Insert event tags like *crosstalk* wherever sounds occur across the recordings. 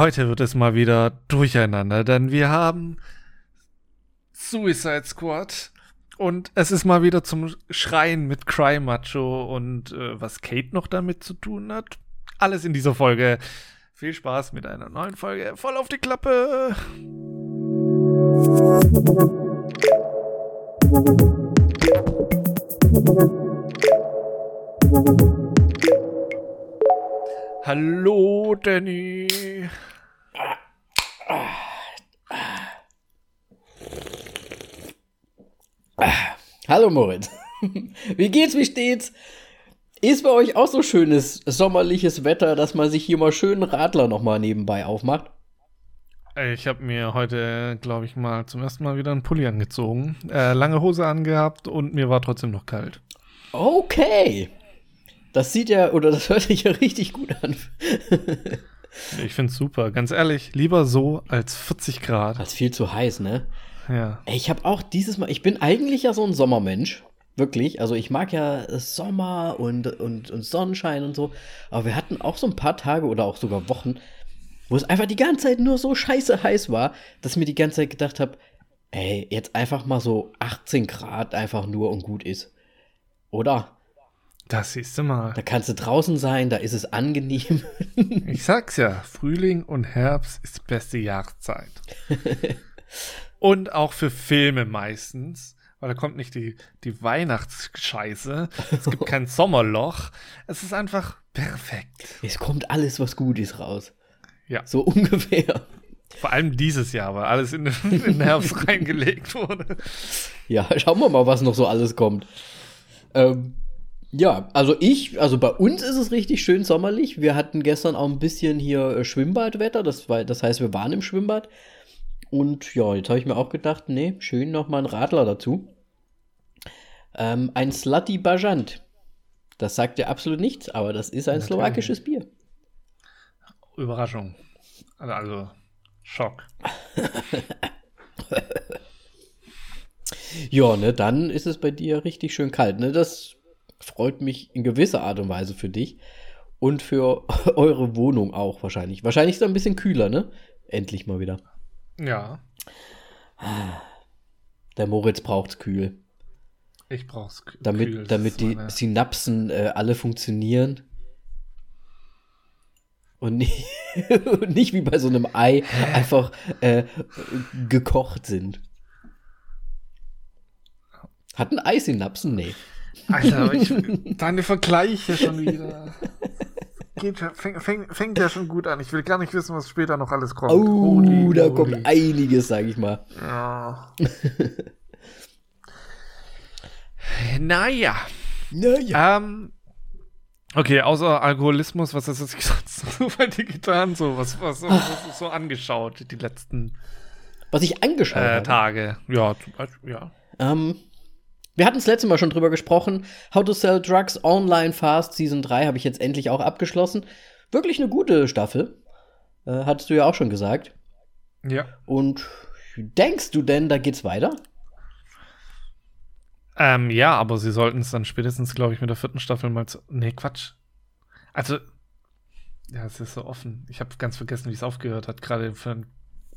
heute wird es mal wieder durcheinander, denn wir haben Suicide Squad und es ist mal wieder zum Schreien mit Cry Macho und äh, was Kate noch damit zu tun hat. Alles in dieser Folge. Viel Spaß mit einer neuen Folge. Voll auf die Klappe. Hallo, Danny. Hallo Moritz. *laughs* Wie geht's, wie steht's? Ist bei euch auch so schönes sommerliches Wetter, dass man sich hier mal schön Radler nochmal nebenbei aufmacht? Ich habe mir heute, glaube ich, mal zum ersten Mal wieder einen Pulli angezogen, äh, lange Hose angehabt und mir war trotzdem noch kalt. Okay. Das sieht ja, oder das hört sich ja richtig gut an. *laughs* ich finde es super. Ganz ehrlich, lieber so als 40 Grad. Das ist viel zu heiß, ne? Ja. Ich habe auch dieses Mal, ich bin eigentlich ja so ein Sommermensch. Wirklich. Also ich mag ja Sommer und, und, und Sonnenschein und so. Aber wir hatten auch so ein paar Tage oder auch sogar Wochen, wo es einfach die ganze Zeit nur so scheiße heiß war, dass ich mir die ganze Zeit gedacht habe, ey, jetzt einfach mal so 18 Grad einfach nur und gut ist. Oder? Das siehst du mal. Da kannst du draußen sein, da ist es angenehm. *laughs* ich sag's ja, Frühling und Herbst ist die beste Jahreszeit. *laughs* und auch für Filme meistens, weil da kommt nicht die, die Weihnachtsscheiße, es gibt kein *laughs* Sommerloch, es ist einfach perfekt. Es kommt alles, was gut ist, raus. Ja. So ungefähr. Vor allem dieses Jahr, weil alles in den, in den Herbst reingelegt wurde. Ja, schauen wir mal, was noch so alles kommt. Ähm, ja, also ich, also bei uns ist es richtig schön sommerlich. Wir hatten gestern auch ein bisschen hier äh, Schwimmbadwetter, das, war, das heißt, wir waren im Schwimmbad. Und ja, jetzt habe ich mir auch gedacht, nee, schön nochmal ein Radler dazu. Ähm, ein Slutty Bajant. Das sagt ja absolut nichts, aber das ist ein Natürlich. slowakisches Bier. Überraschung. Also, also Schock. *laughs* ja, ne, dann ist es bei dir richtig schön kalt, ne? Das freut mich in gewisser Art und Weise für dich und für *laughs* eure Wohnung auch wahrscheinlich. Wahrscheinlich ist es ein bisschen kühler, ne? Endlich mal wieder. Ja. Der Moritz braucht's kühl. Ich brauch's kühl. Damit, damit die meine... Synapsen äh, alle funktionieren. Und nicht, *laughs* und nicht wie bei so einem Ei *laughs* einfach äh, gekocht sind. Hat ein Ei Synapsen? Nee. Alter, ich, *laughs* deine Vergleiche schon wieder. Geht, fängt, fängt, fängt ja schon gut an. Ich will gar nicht wissen, was später noch alles kommt. Oh, holy, da holy. kommt einiges, sag ich mal. Ja. *laughs* naja. Naja. Ähm, okay, außer Alkoholismus, was hast du *laughs* sonst so bei dir getan? So, was, was, was hast du so angeschaut, die letzten was ich angeschaut äh, habe? Tage. Ja, zum Beispiel, ja. Ähm, wir hatten das letzte Mal schon drüber gesprochen. How to Sell Drugs Online Fast Season 3 habe ich jetzt endlich auch abgeschlossen. Wirklich eine gute Staffel. Äh, hattest du ja auch schon gesagt. Ja. Und denkst du denn, da geht's weiter? Ähm, ja, aber sie sollten es dann spätestens, glaube ich, mit der vierten Staffel mal zu. Nee, Quatsch. Also, ja, es ist so offen. Ich habe ganz vergessen, wie es aufgehört hat, gerade für einen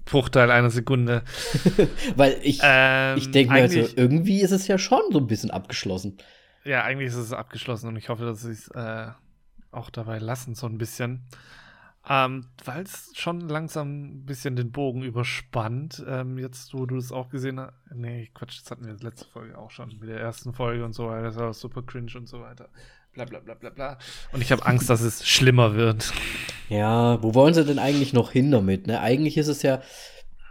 Bruchteil einer Sekunde. *laughs* Weil ich, ähm, ich denke mir, also, irgendwie ist es ja schon so ein bisschen abgeschlossen. Ja, eigentlich ist es abgeschlossen und ich hoffe, dass sie es äh, auch dabei lassen, so ein bisschen. Ähm, Weil es schon langsam ein bisschen den Bogen überspannt. Ähm, jetzt, wo du es auch gesehen hast. Nee, Quatsch, das hatten wir letzte Folge auch schon mit der ersten Folge und so weiter. Das war super cringe und so weiter bla bla bla bla bla. Und ich habe Angst, dass es schlimmer wird. Ja, wo wollen sie denn eigentlich noch hin damit? Ne? Eigentlich ist es ja,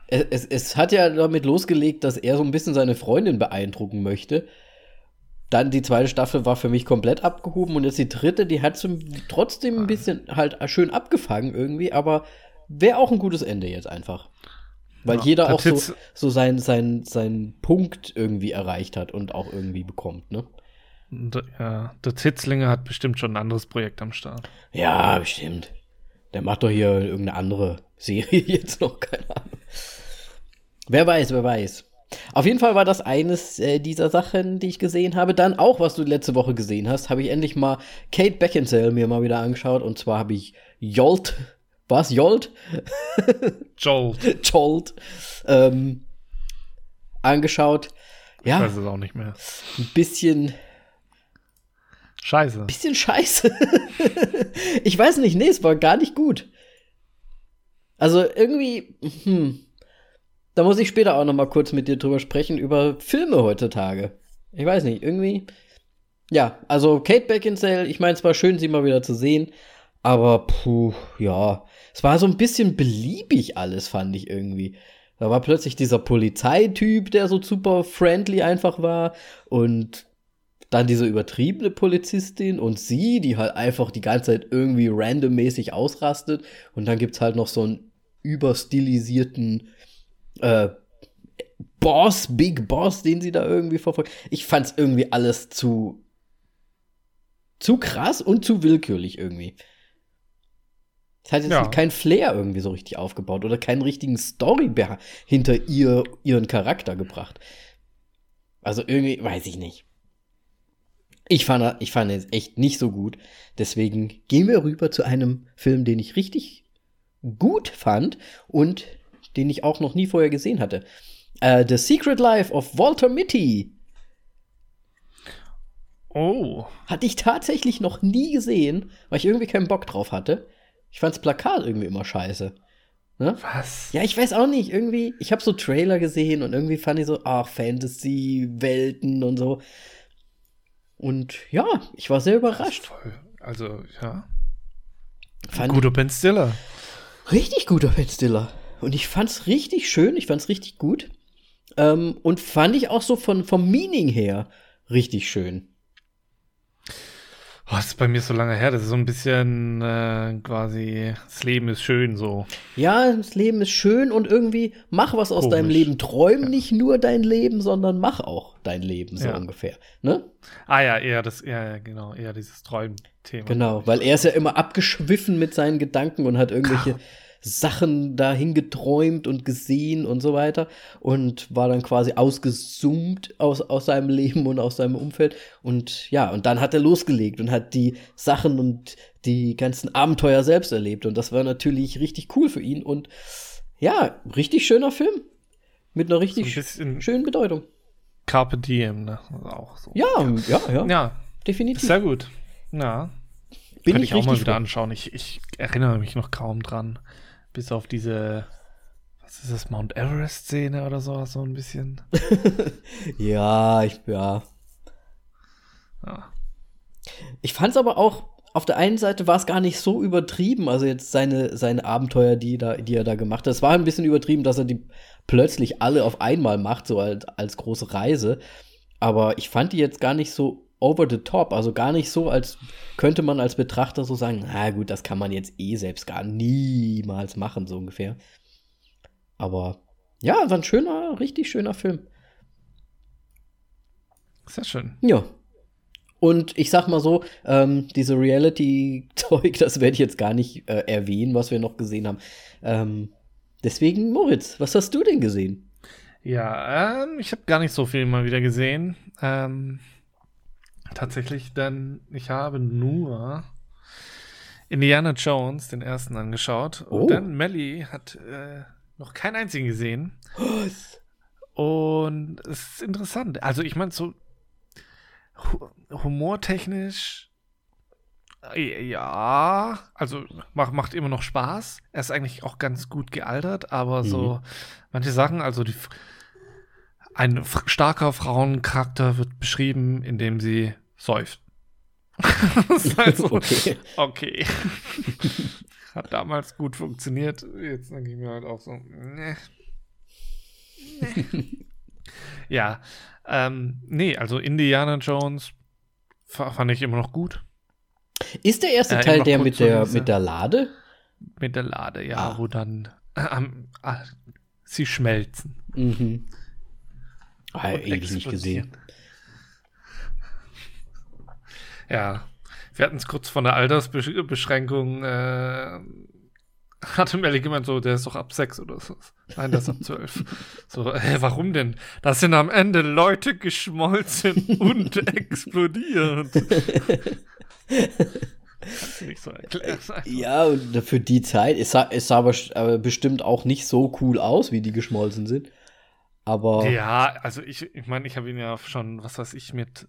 es, es, es hat ja damit losgelegt, dass er so ein bisschen seine Freundin beeindrucken möchte. Dann die zweite Staffel war für mich komplett abgehoben und jetzt die dritte, die hat zum, trotzdem ein bisschen halt schön abgefangen irgendwie, aber wäre auch ein gutes Ende jetzt einfach. Weil ja, jeder auch so, so seinen sein, sein Punkt irgendwie erreicht hat und auch irgendwie bekommt, ne? Ja, der Zitzlinge hat bestimmt schon ein anderes Projekt am Start. Ja, bestimmt. Der macht doch hier irgendeine andere Serie *laughs* jetzt noch, keine Ahnung. Wer weiß, wer weiß. Auf jeden Fall war das eines äh, dieser Sachen, die ich gesehen habe. Dann auch, was du letzte Woche gesehen hast, habe ich endlich mal Kate Beckinsale mir mal wieder angeschaut. Und zwar habe ich Jolt war es Jolt? *laughs* Jolt. Jolt. Ähm, angeschaut. Ja. Ich weiß es auch nicht mehr. Ein bisschen. Scheiße. Bisschen scheiße. *laughs* ich weiß nicht, nee, es war gar nicht gut. Also irgendwie, hm, da muss ich später auch noch mal kurz mit dir drüber sprechen, über Filme heutzutage. Ich weiß nicht, irgendwie, ja, also Kate Beckinsale, ich meine, es war schön, sie mal wieder zu sehen, aber puh, ja, es war so ein bisschen beliebig alles, fand ich irgendwie. Da war plötzlich dieser Polizeityp, der so super friendly einfach war und dann diese übertriebene Polizistin und sie, die halt einfach die ganze Zeit irgendwie randommäßig ausrastet. Und dann gibt's halt noch so einen überstilisierten äh, Boss, Big Boss, den sie da irgendwie verfolgt. Ich fand's irgendwie alles zu zu krass und zu willkürlich irgendwie. Es hat jetzt Ja. kein Flair irgendwie so richtig aufgebaut oder keinen richtigen Story hinter ihr, ihren Charakter gebracht. Also irgendwie, weiß ich nicht. Ich fand, ich fand es echt nicht so gut. Deswegen gehen wir rüber zu einem Film, den ich richtig gut fand und den ich auch noch nie vorher gesehen hatte. Äh, The Secret Life of Walter Mitty. Oh. Hatte ich tatsächlich noch nie gesehen, weil ich irgendwie keinen Bock drauf hatte. Ich fand's Plakat irgendwie immer scheiße. Ne? Was? Ja, ich weiß auch nicht. Irgendwie, ich habe so Trailer gesehen und irgendwie fand ich so, ach, Fantasy-Welten und so. Und ja, ich war sehr überrascht. Voll. Also, ja. Fand Guter Ben Stiller. richtig guter Ben Stiller. Und ich fand's richtig schön, ich fand's richtig gut. Ähm, und fand ich auch so von, vom Meaning her richtig schön. Oh, das ist bei mir so lange her. Das ist so ein bisschen äh, quasi, das Leben ist schön so. Ja, das Leben ist schön und irgendwie mach was aus Komisch. deinem Leben. Träum nicht nur dein Leben, sondern mach auch dein Leben, so Ja. ungefähr. Ne? Ah ja, eher das, ja, ja, genau, eher dieses Träumthema. Genau, weil er ist ja immer abgeschwiffen mit seinen Gedanken und hat irgendwelche *laughs* Sachen dahin geträumt und gesehen und so weiter und war dann quasi ausgezoomt aus, aus seinem Leben und aus seinem Umfeld. Und ja, und dann hat er losgelegt und hat die Sachen und die ganzen Abenteuer selbst erlebt. Und das war natürlich richtig cool für ihn. Und ja, richtig schöner Film. Mit einer ein richtig bisschen schönen Bedeutung. Carpe Diem, ne? Auch so. Ja, ja, ja, Ja, definitiv. sehr gut. Ja, Bin kann ich ich auch mal wieder anschauen. Ich, ich erinnere mich noch kaum dran. Bis auf diese, was ist das, Mount Everest-Szene oder so, so ein bisschen. *laughs* Ja, ich, ja. Ja. Ich fand's aber auch, auf der einen Seite war es gar nicht so übertrieben, also jetzt seine, seine Abenteuer, die, da, die er da gemacht hat. Es war ein bisschen übertrieben, dass er die plötzlich alle auf einmal macht, so als, als große Reise. Aber ich fand die jetzt gar nicht so over the top, also gar nicht so, als könnte man als Betrachter so sagen, na gut, das kann man jetzt eh selbst gar niemals machen, so ungefähr. Aber ja, war ein schöner, richtig schöner Film. Sehr schön. Ja. Und ich sag mal so, ähm, diese Reality-Zeug, *laughs* das werde ich jetzt gar nicht äh, erwähnen, was wir noch gesehen haben. Ähm, deswegen, Moritz, was hast du denn gesehen? Ja, ähm, ich habe gar nicht so viel mal wieder gesehen. Ähm, tatsächlich, denn ich habe nur Indiana Jones, den ersten, angeschaut. Oh. Und dann Melly hat äh, noch keinen einzigen gesehen. Und es ist interessant. Also, ich meine, so hu humortechnisch, äh, ja, also macht, macht immer noch Spaß. Er ist eigentlich auch ganz gut gealtert, aber so manche Sachen, also die, ein starker Frauencharakter wird beschrieben, indem sie säuft. das *laughs* ist *laughs* halt so, Okay. okay. *laughs* Hat damals gut funktioniert. Jetzt denke ich mir halt auch so, ne. Nee. ja, ähm, nee, also Indiana Jones fa- fand ich immer noch gut. Ist der erste Äh, Teil der mit der, mit der Lade? Mit der Lade, ja, Ah. wo dann äh, ah, sie schmelzen. Mhm. Ah, ewig nicht gesehen. Ja, wir hatten es kurz von der Altersbeschränkung. Äh, hatte Melly gemeint, so, der ist doch ab 6 oder so. Nein, der ist ab 12. so, hä, warum denn? Da sind am Ende Leute geschmolzen *laughs* und explodiert. Nicht so erklären. Ja, und für die Zeit, es sah, es sah aber, aber bestimmt auch nicht so cool aus, wie die geschmolzen sind. Aber. Ja, also ich, ich meine, ich habe ihn ja schon, was weiß ich, mit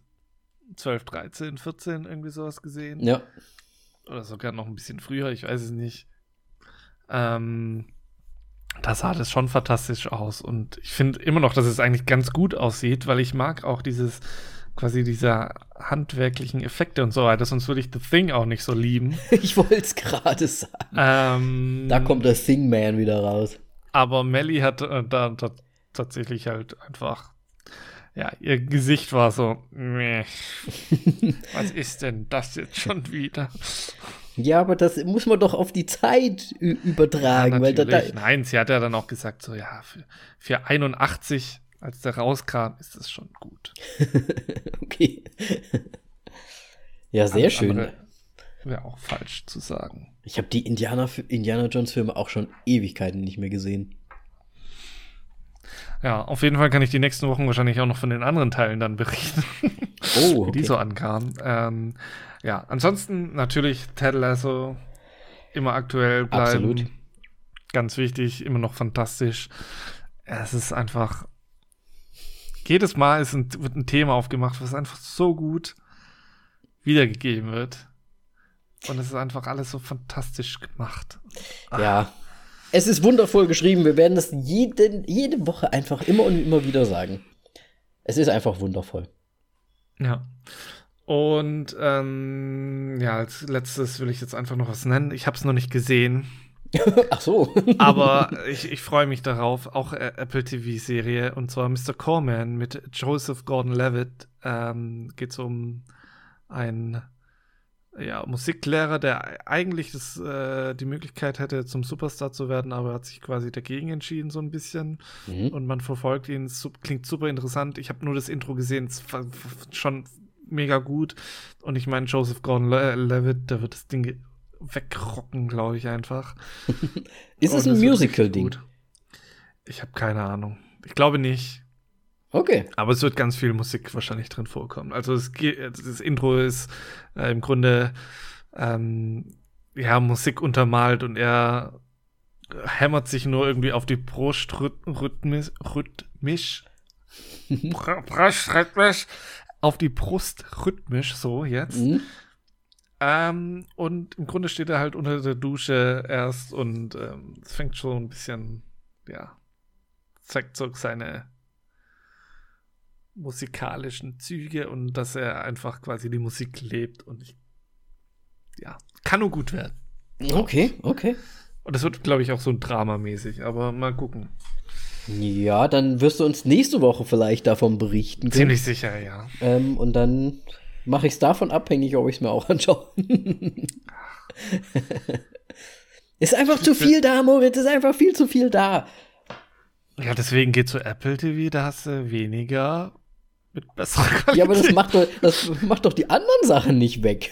12, 13, 14 irgendwie sowas gesehen. Ja. Oder sogar noch ein bisschen früher, ich weiß es nicht. Ähm, da sah das schon fantastisch aus. Und ich finde immer noch, dass es eigentlich ganz gut aussieht, weil ich mag auch dieses, quasi diese handwerklichen Effekte und so weiter. Sonst würde ich The Thing auch nicht so lieben. *laughs* ich wollte es gerade sagen. Ähm, da kommt der Thing Man wieder raus. Aber Melly hat äh, da, da tatsächlich halt einfach ja, ihr Gesicht war so, meh. *laughs* was ist denn das jetzt schon wieder? Ja, aber das muss man doch auf die Zeit übertragen. Ja, weil da, da Nein, sie hat ja dann auch gesagt, so, ja, für, für 81, als der rauskam, ist das schon gut. *laughs* okay. ja, sehr Alles schön. Wäre auch falsch zu sagen. Ich habe die Indiana, Indiana Jones Filme auch schon Ewigkeiten nicht mehr gesehen. Ja, auf jeden Fall kann ich die nächsten Wochen wahrscheinlich auch noch von den anderen Teilen dann berichten, oh, okay. *laughs* wie die so ankamen. Ähm, ja, ansonsten natürlich Ted Lasso immer aktuell bleiben. Absolut. Ganz wichtig, immer noch fantastisch. Es ist einfach jedes Mal ist ein, wird ein Thema aufgemacht, was einfach so gut wiedergegeben wird. Und es ist einfach alles so fantastisch gemacht. Ja, es ist wundervoll geschrieben. Wir werden das jeden, jede Woche einfach immer und immer wieder sagen. Es ist einfach wundervoll. Ja. Und ähm, ja, als letztes will ich jetzt einfach noch was nennen. Ich habe es noch nicht gesehen. *laughs* Ach so. *laughs* Aber ich, ich freue mich darauf. Auch äh, Apple TV-Serie. Und zwar Mr. Corman mit Joseph Gordon-Levitt. Ähm, Geht es um ein ja, Musiklehrer, der eigentlich das, äh, die Möglichkeit hätte, zum Superstar zu werden, aber hat sich quasi dagegen entschieden, so ein bisschen. Mhm. Und man verfolgt ihn. Es klingt super interessant. Ich habe nur das Intro gesehen, es war schon mega gut. Und ich meine, Joseph Gordon-Levitt, der wird das Ding wegrocken, glaube ich einfach. *laughs* Ist es ein Musical-Ding? Ich habe keine Ahnung. Ich glaube nicht. Okay. Aber es wird ganz viel Musik wahrscheinlich drin vorkommen. Also es das Intro ist äh, im Grunde ähm, ja Musik untermalt und er hämmert sich nur irgendwie auf die Brust rhythmisch, *laughs* rhythmisch, rhythmisch auf die Brust rhythmisch so jetzt. Mhm. Ähm, und im Grunde steht er halt unter der Dusche erst und ähm, es fängt schon ein bisschen, ja, zeigt so seine musikalischen Züge und dass er einfach quasi die Musik lebt und ich, ja, kann nur gut werden. Okay, okay. Und das wird, glaube ich, auch so ein Dramamäßig, aber mal gucken. Ja, dann wirst du uns nächste Woche vielleicht davon berichten. Können. Ziemlich sicher, ja. Ähm, und dann mache ich es davon abhängig, ob ich es mir auch anschaue. *laughs* ist einfach zu viel da, Moritz, ist einfach viel zu viel da. Ja, deswegen geht zu Apple TV, da hast du weniger mit besserer Qualität. Ja, aber das macht doch, das macht doch die anderen Sachen nicht weg.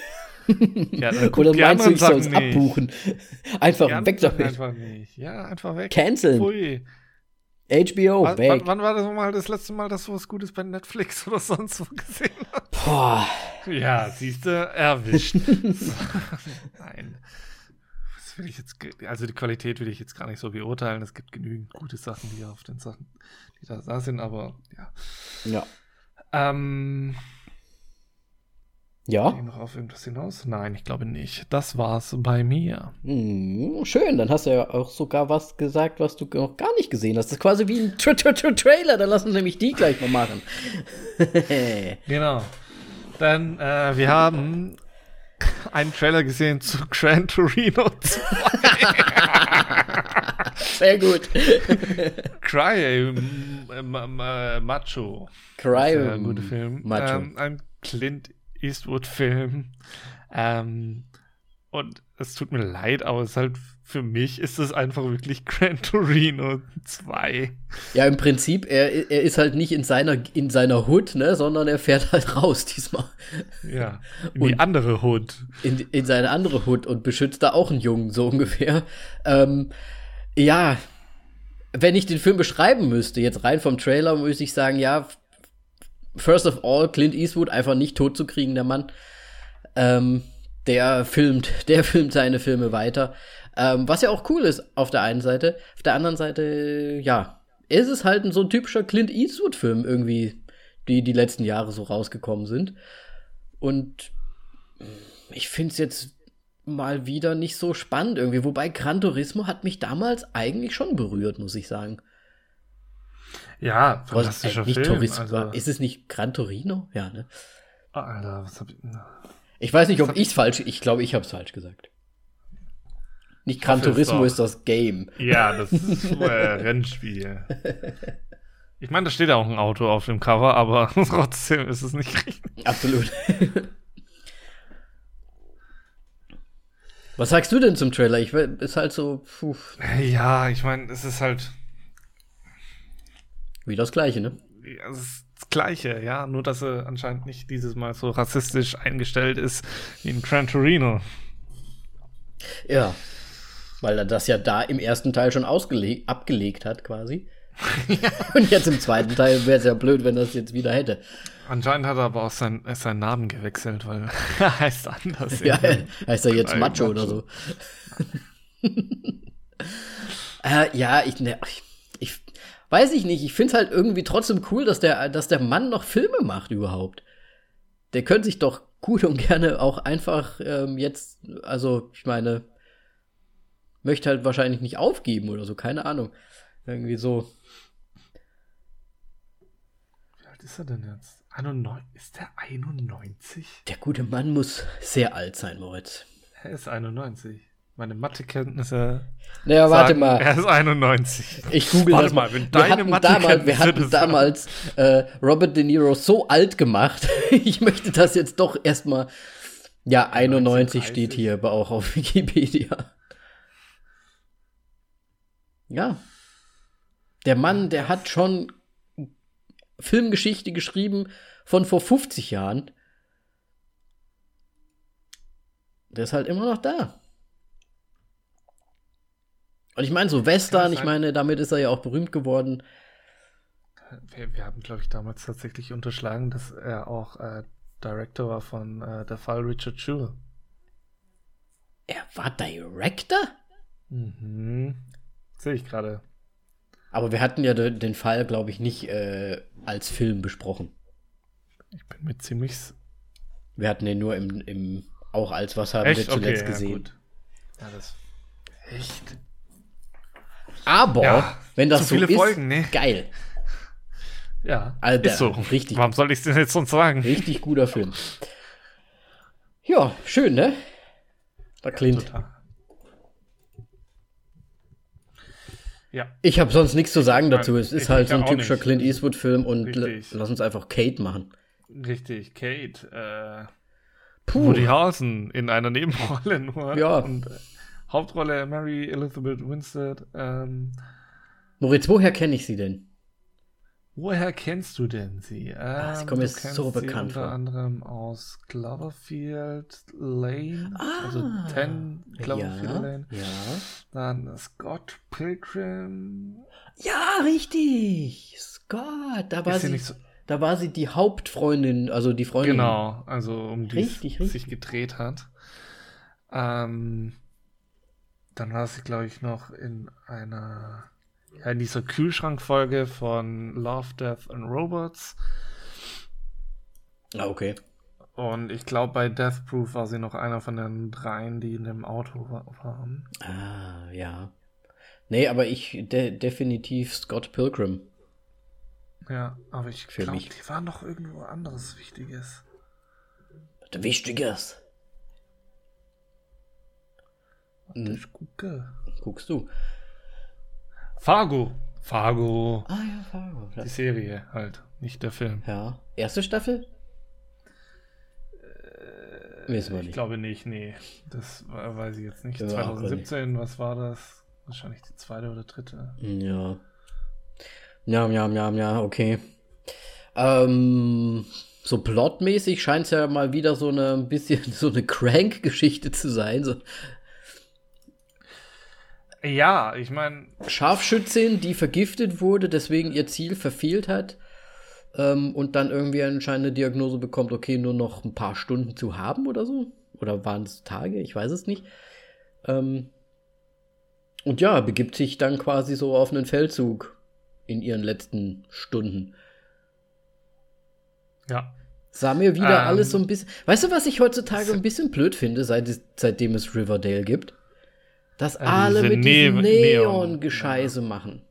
Ja, *laughs* Oder meinst du, ich soll es abbuchen? Einfach weg damit. Einfach nicht. Ja, einfach weg. Canceln. Pfui. HBO, wann, weg. Wann, war das mal das letzte Mal, dass du was Gutes bei Netflix oder sonst wo gesehen hast? Boah. Ja, siehst du, erwischt. *laughs* *laughs* Nein. Was will ich jetzt, also die Qualität will ich jetzt gar nicht so beurteilen. Es gibt genügend gute Sachen, die auf den Sachen, die da, da sind, aber ja. Ja. Ähm, ja. noch auf irgendwas hinaus? Nein, ich glaube nicht. Das war's bei mir. Hm, schön, dann hast du ja auch sogar was gesagt, was du noch gar nicht gesehen hast. Das ist quasi wie ein Tra -Tra -Tra Trailer. Dann lassen wir nämlich die gleich mal machen. *laughs* genau. Denn äh, wir haben *laughs* einen Trailer gesehen zu Gran Torino 2. *laughs* Sehr gut. *laughs* Cry Macho. Cry äh, guter Film. Macho. Ähm, ein Clint Eastwood-Film. Ähm, und es tut mir leid, aber es ist halt für mich ist es einfach wirklich *laughs* Gran Torino 2. Ja, im Prinzip, er, er ist halt nicht in seiner, in seiner Hood, ne, sondern er fährt halt *laughs* raus diesmal. Ja, *laughs* in und die andere Hood. In, in seine andere Hood und beschützt da auch einen Jungen, so ungefähr. Ähm, ja, wenn ich den Film beschreiben müsste, jetzt rein vom Trailer, müsste ich sagen, ja, first of all, Clint Eastwood einfach nicht tot zu kriegen, der Mann. Ähm, der filmt, der filmt seine Filme weiter. Ähm, was ja auch cool ist auf der einen Seite. Auf der anderen Seite, ja, ist es halt ein so ein typischer Clint Eastwood-Film irgendwie, die die letzten Jahre so rausgekommen sind. Und ich finde es jetzt mal wieder nicht so spannend irgendwie. Wobei Gran Turismo hat mich damals eigentlich schon berührt, muss ich sagen. Ja, fantastischer äh, Film. Turismo, also. Ist es nicht Gran Torino? Ja, ne? Alter, was hab ich. Ich weiß nicht, ob ich es falsch. Ich glaube, ich habe es falsch gesagt. Nicht Gran Turismo ist das Game. Ja, das ist äh, *laughs* Rennspiel. Ich meine, da steht ja auch ein Auto auf dem Cover, aber *laughs* trotzdem ist es nicht richtig. Absolut. Was sagst du denn zum Trailer? Ich ist halt so. Puh. Ja, ich meine, es ist halt. Wie das Gleiche, ne? Ja, es ist das Gleiche, ja. Nur, dass er anscheinend nicht dieses Mal so rassistisch eingestellt ist wie in Gran Torino. Ja. Weil er das ja da im ersten Teil schon abgelegt hat, quasi. *laughs* Und jetzt im zweiten Teil wäre es ja blöd, wenn er es jetzt wieder hätte. Anscheinend hat er aber auch sein, seinen Namen gewechselt, weil *laughs* er heißt anders. Ja, *laughs* heißt er jetzt Macho, Macho, oder so. äh, ja, ich, ne, ich, ich, weiß ich nicht. Ich finde es halt irgendwie trotzdem cool, dass der, dass der Mann noch Filme macht überhaupt. Der könnte sich doch gut und gerne auch einfach ähm, jetzt, also ich meine, möchte halt wahrscheinlich nicht aufgeben oder so, keine Ahnung. Irgendwie so. Wie alt ist er denn jetzt? 91, ist der 91? Der gute Mann muss sehr alt sein, Moritz. Er ist 91. Meine Mathekenntnisse. Naja, warte mal. Er ist 91. Ich google warte das mal. Wenn wir hatten damals, wir hatten damals äh, Robert De Niro so alt gemacht. *laughs* ich möchte das jetzt doch erstmal. Ja, 91 steht hier aber auch auf Wikipedia. Ja. Der Mann, der hat schon Filmgeschichte geschrieben von vor 50 Jahren. Der ist halt immer noch da. Und ich meine, so Western, ich meine, damit ist er ja auch berühmt geworden. Wir, wir haben, glaube ich, damals tatsächlich unterschlagen, dass er auch äh, Director war von äh, Der Fall Richard Jewell. Er war Director? Mhm. Sehe ich gerade. Aber wir hatten ja den, Fall, glaube ich, nicht äh, als Film besprochen. Ich bin mir ziemlich. Wir hatten den nur im, im auch als was haben Echt? wir zuletzt okay, gesehen. Ja, ja, das. Echt? Aber, ja, wenn das so ist, Folgen, ne? geil. Ja, Alter, ist so. Richtig. Warum soll ich es denn jetzt sonst sagen? Richtig guter Film. Ja, schön, ne? Da Clint. Total. Ja. Ich habe sonst nichts zu sagen dazu. Es ist ich halt so ein typischer nicht. Clint Eastwood-Film und lass uns einfach Kate machen. Richtig, Kate. Äh, Puh. Woody Harrelson in einer Nebenrolle nur. Ja. Und äh, Hauptrolle Mary Elizabeth Winstead. Ähm, Moritz, woher kenne ich sie denn? Woher kennst du denn sie? Ähm, ah, sie kommt jetzt so bekannt vor. Unter anderem aus Cloverfield Lane, ah, also 10 Cloverfield ja, Lane. Ja. Dann Scott Pilgrim. Ja, richtig. Scott. Da war, sie, so da war sie die Hauptfreundin, also die Freundin. Genau, also um die es sich gedreht hat. Ähm, dann war sie, glaube ich, noch in einer in dieser Kühlschrankfolge von Love, Death and Robots. Ah, okay. Und ich glaube, bei Death Proof war sie noch einer von den dreien, die in dem Auto waren. Ah, ja. Nee, aber ich de definitiv Scott Pilgrim. Ja, aber ich glaube, die war noch irgendwo anderes Wichtiges. Wichtiges. Ich gucke. Guckst du. Fargo. Fargo. Ah ja, Fargo. Die Serie halt, nicht der Film. Ja. Erste Staffel? Äh, Wissen wir nicht. Ich glaube nicht, nee. Das weiß ich jetzt nicht. Ja, 2017, was war das? Wahrscheinlich die zweite oder dritte. Ja. Ja, ja, ja, ja, okay. Ähm, so plotmäßig scheint es ja mal wieder so eine ein bisschen *laughs* so eine Crank-Geschichte zu sein. So, ja, ich meine. Scharfschützin, die vergiftet wurde, deswegen ihr Ziel verfehlt hat ähm, und dann irgendwie anscheinend eine Diagnose bekommt, okay, nur noch ein paar Stunden zu haben oder so. oder waren es Tage, ich weiß es nicht. Ähm, und ja, begibt sich dann quasi so auf einen Feldzug in ihren letzten Stunden. Ja. Sah mir wieder Ähm. alles so ein bisschen. Weißt du, was ich heutzutage ein bisschen blöd finde, seit, seitdem es Riverdale gibt? Dass Äh, alle diese mit diesem Ne- Neon- Neon-Gescheiße machen.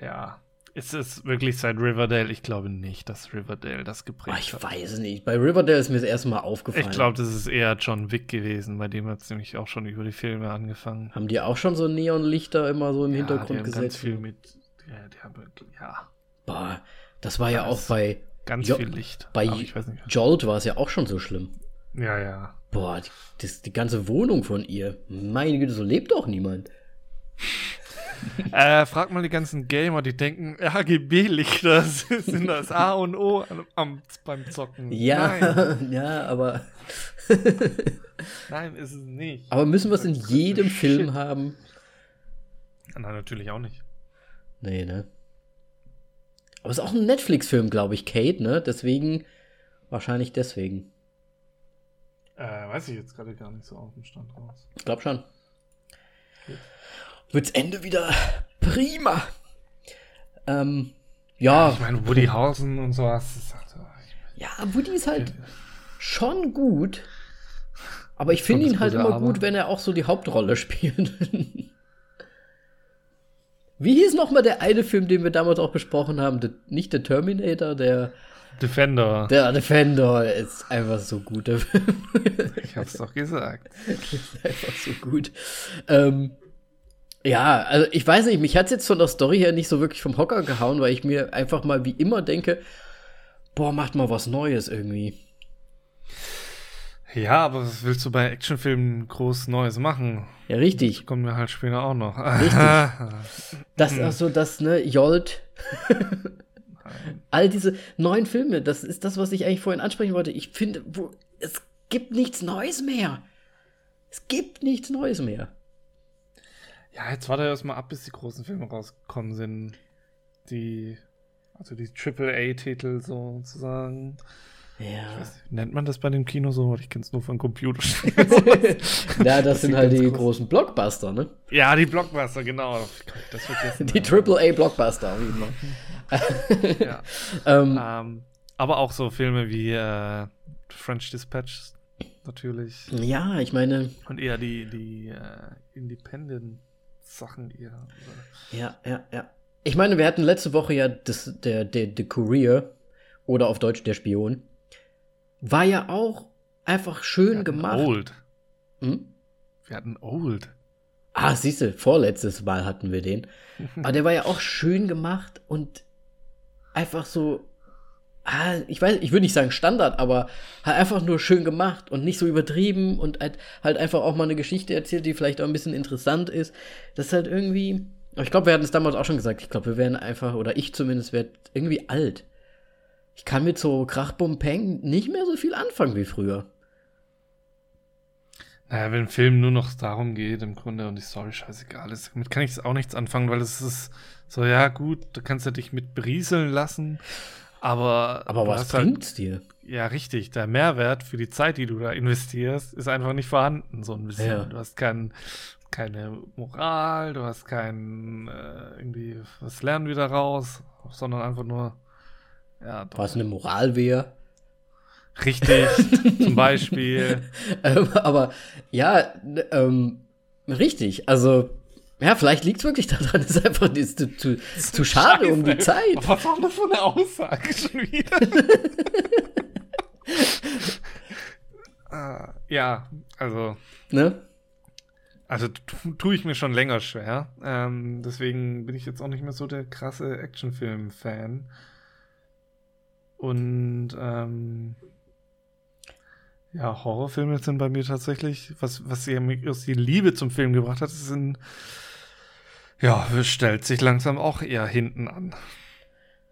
Ja. Ist es wirklich seit Riverdale? Ich glaube nicht, dass Riverdale das geprägt ich hat. weiß nicht. Bei Riverdale ist mir das erste Mal aufgefallen. Ich glaube, das ist eher John Wick gewesen, bei dem hat es nämlich auch schon über die Filme angefangen. Haben die auch schon so Neonlichter immer so im Ja, Hintergrund die gesetzt? ganz viel mit. Ja, die haben ja, Boah, das war ja auch Das- bei ganz Jo- viel Licht. bei ich. Jolt war es ja auch schon so schlimm. Ja, ja. Boah, die, das, die ganze Wohnung von ihr. Meine Güte, so lebt doch niemand. *laughs* Äh, frag mal die ganzen Gamer, die denken, RGB-Lichter *laughs* sind das A und O am, beim Zocken. Ja, Nein, *laughs* ja, aber. nein, ist es nicht. Aber müssen wir es in jedem Shit. Film haben? Nein, natürlich auch nicht. Nee, ne? Aber es ist auch ein Netflix-Film, glaube ich, Kate, ne? Deswegen, wahrscheinlich deswegen. Äh, weiß ich jetzt gerade gar nicht so auf dem Stand raus. Ich glaube schon. Wird's Ende wieder prima. Ähm, ja, Ich meine, Woody Harrelson und sowas. Ist halt, ja, Woody ist halt schon gut. Aber ich finde ihn halt immer Aber. gut, wenn er auch so die Hauptrolle *laughs* spielt. Wie hieß nochmal der eine Film, den wir damals auch besprochen haben? Nicht der Terminator, der, Defender. der Defender ist einfach so gut. *laughs* Ich hab's doch gesagt. ist einfach so gut. Ähm, ja, also ich weiß nicht, mich hat's jetzt von der Story her nicht so wirklich vom Hocker gehauen, weil ich mir einfach mal wie immer denke, boah, macht mal was Neues irgendwie. Ja, aber was willst du bei Actionfilmen groß Neues machen? Ja, richtig. Kommen wir halt später auch noch. Richtig. *laughs* Das Hm. ist so, das, ne, Jolt. All diese neuen Filme, das ist das, was ich eigentlich vorhin ansprechen wollte. Ich finde, es gibt nichts Neues mehr. Es gibt nichts Neues mehr. Ja, jetzt warte erst mal ab, bis die großen Filme rausgekommen sind. Die, also die AAA-Titel sozusagen. Ja. Was, nennt man das bei dem Kino so? Ich kenn's nur von Computerspielen. *laughs* *laughs* ja, das sind sind halt die groß. großen Blockbuster, ne? ja, die Blockbuster, genau. Das vergessen? Die AAA-Blockbuster, wie immer. *laughs* Ja. ähm, Ähm, aber auch so Filme wie äh, French Dispatch natürlich. ja, ich meine, Und eher die, die äh, Independent-Sachen eher. Oder? ja, ja, ja. Ich meine, wir hatten letzte Woche ja das, der, der, der Courier oder auf Deutsch der Spion. War ja auch einfach schön gemacht. Old. Hm? Wir hatten Old. Ah, siehste, vorletztes Mal hatten wir den. Aber der war ja auch schön gemacht und einfach so, ah, ich weiß, ich würde nicht sagen Standard, aber halt einfach nur schön gemacht und nicht so übertrieben und halt, halt einfach auch mal eine Geschichte erzählt, die vielleicht auch ein bisschen interessant ist. Das ist halt irgendwie, ich glaube, wir hatten es damals auch schon gesagt, ich glaube, wir werden einfach, oder ich zumindest, werde irgendwie alt. Ich kann mit so Krachbum Peng nicht mehr so viel anfangen wie früher. Naja, wenn ein Film nur noch darum geht, im Grunde und die Story scheißegal ist, damit kann ich auch nichts anfangen, weil es ist so, ja, gut, da kannst du dich mit berieseln lassen, aber. Aber du was halt- bringt's dir? Ja, richtig. Der Mehrwert für die Zeit, die du da investierst, ist einfach nicht vorhanden, so ein bisschen. Ja. Du hast kein, keine Moral, du hast kein äh, irgendwie, was lernen wir daraus, sondern einfach nur, ja, doch. Was eine Moral wäre. Richtig, *laughs* zum Beispiel. Ähm, aber ja, ähm, richtig. Also, ja, vielleicht liegt es wirklich daran, es ist einfach ist zu, zu, zu schade um die Scheiße. Zeit. Was war das für eine Aussage schon wieder? Ah, *laughs* ja, also, Ne? also tu- tue ich mir schon länger schwer. Ähm, deswegen bin ich jetzt auch nicht mehr so der krasse Actionfilm-Fan. Und ähm, ja, Horrorfilme sind bei mir tatsächlich, was, was mich aus die Liebe zum Film gebracht hat, sind, ja, stellt sich langsam auch eher hinten an.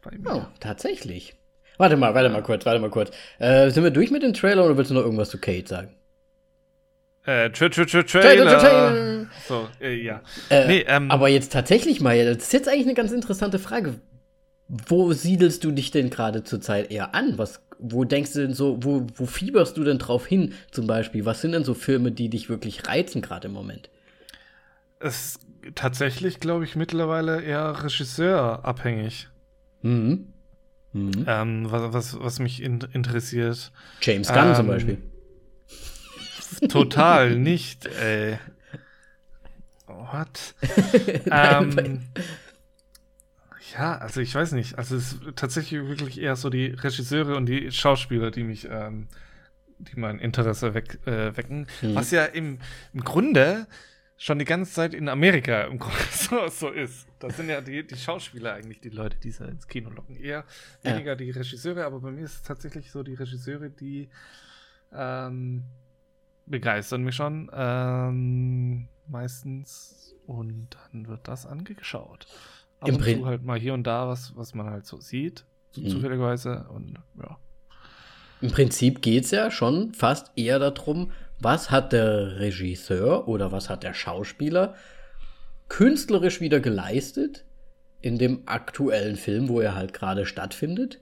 Bei mir. Oh, tatsächlich. Warte mal, warte mal kurz, warte mal kurz. Äh, sind wir durch mit dem Trailer oder willst du noch irgendwas zu Kate sagen? Äh, tra tra tra Trailer, Trailer. Trailer. So, äh, ja. Äh, nee, ähm, Aber jetzt tatsächlich mal, das ist jetzt eigentlich eine ganz interessante Frage. Wo siedelst du dich denn gerade zurzeit eher an? Was, wo denkst du denn so, wo, wo fieberst du denn drauf hin zum Beispiel? Was sind denn so Filme, die dich wirklich reizen gerade im Moment? Es ist tatsächlich, glaube ich, mittlerweile eher Regisseur abhängig. Mhm. Mhm. Ähm, was, was, was mich in, interessiert. James Gunn ähm, zum Beispiel. Total *laughs* nicht, ey. What? *laughs* ähm, ja, also ich weiß nicht. Also es ist tatsächlich wirklich eher so die Regisseure und die Schauspieler, die mich, ähm, die mein Interesse weck, äh, wecken. Mhm. Was ja im, im Grunde schon die ganze Zeit in Amerika im Grunde *laughs* so, so ist. Das sind ja die, die Schauspieler eigentlich die Leute, die sie ins Kino locken. Eher Ja. weniger die Regisseure, aber bei mir ist es tatsächlich so die Regisseure, die ähm, begeistern mich schon ähm, meistens und dann wird das angeschaut. Ab Im und Prin- zu halt mal hier und da was, was man halt so sieht, so Mhm. zufälligerweise und ja. Im Prinzip geht es ja schon fast eher darum, was hat der Regisseur oder was hat der Schauspieler künstlerisch wieder geleistet in dem aktuellen Film, wo er halt gerade stattfindet.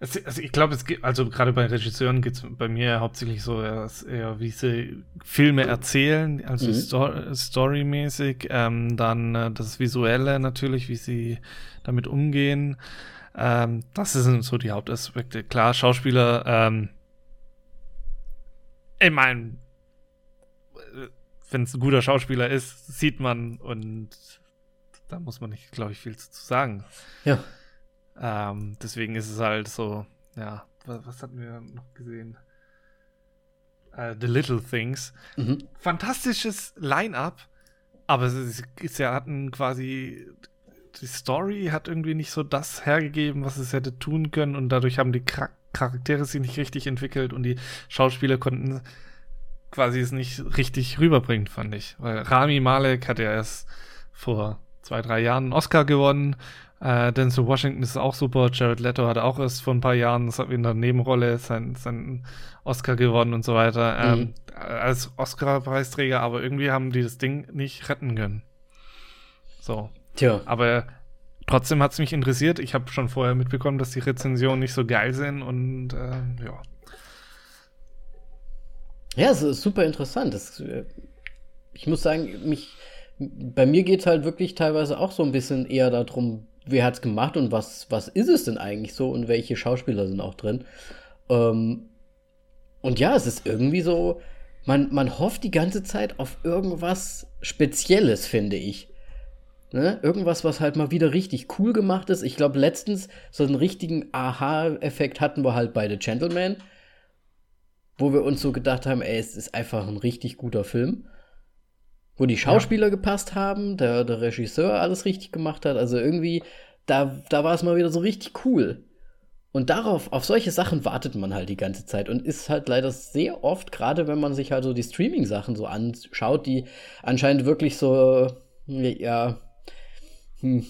Es, also ich glaube, es geht, also gerade bei Regisseuren geht es bei mir hauptsächlich so, eher, wie sie Filme erzählen, also Mhm. Sto storymäßig, ähm, dann äh, das Visuelle natürlich, wie sie damit umgehen. Ähm, das sind so die Hauptaspekte. Klar, Schauspieler, ähm, ich meine, wenn es ein guter Schauspieler ist, sieht man und da muss man nicht, glaube ich, viel zu sagen. Ja. Ähm, deswegen ist es halt so, ja, was, was hatten wir noch gesehen? Äh, The Little Things. Mhm. Fantastisches Line-up, aber es ist, ist ja hatten quasi die Story hat irgendwie nicht so das hergegeben, was es hätte tun können und dadurch haben die Char Charaktere sich nicht richtig entwickelt und die Schauspieler konnten quasi es nicht richtig rüberbringen, fand ich. Weil Rami Malek hat ja erst vor zwei, drei Jahren einen Oscar gewonnen. Äh, Denzel Washington ist auch super. Jared Leto hat auch erst vor ein paar Jahren in der Nebenrolle seinen, seinen Oscar gewonnen und so weiter. Ähm, Mhm. als Oscar-Preisträger, aber irgendwie haben die das Ding nicht retten können. So. Tja, Aber trotzdem hat es mich interessiert. Ich habe schon vorher mitbekommen, dass die Rezensionen nicht so geil sind und ähm, ja. ja, es ist super interessant. Das, äh, ich muss sagen, mich, bei mir geht es halt wirklich teilweise auch so ein bisschen eher darum, wer hat's gemacht und was, was ist es denn eigentlich so und welche Schauspieler sind auch drin. Ähm, und ja, es ist irgendwie so, man, man hofft die ganze Zeit auf irgendwas Spezielles, finde ich. Ne? Irgendwas, was halt mal wieder richtig cool gemacht ist. Ich glaube, letztens so einen richtigen Aha-Effekt hatten wir halt bei The Gentleman, wo wir uns so gedacht haben, ey, es ist einfach ein richtig guter Film. Wo die Schauspieler gepasst haben, der, der Regisseur alles richtig gemacht hat. Also irgendwie, da, da war es mal wieder so richtig cool. Und darauf, auf solche Sachen wartet man halt die ganze Zeit und ist halt leider sehr oft, gerade wenn man sich halt so die Streaming-Sachen so anschaut, die anscheinend wirklich so, ja, hm,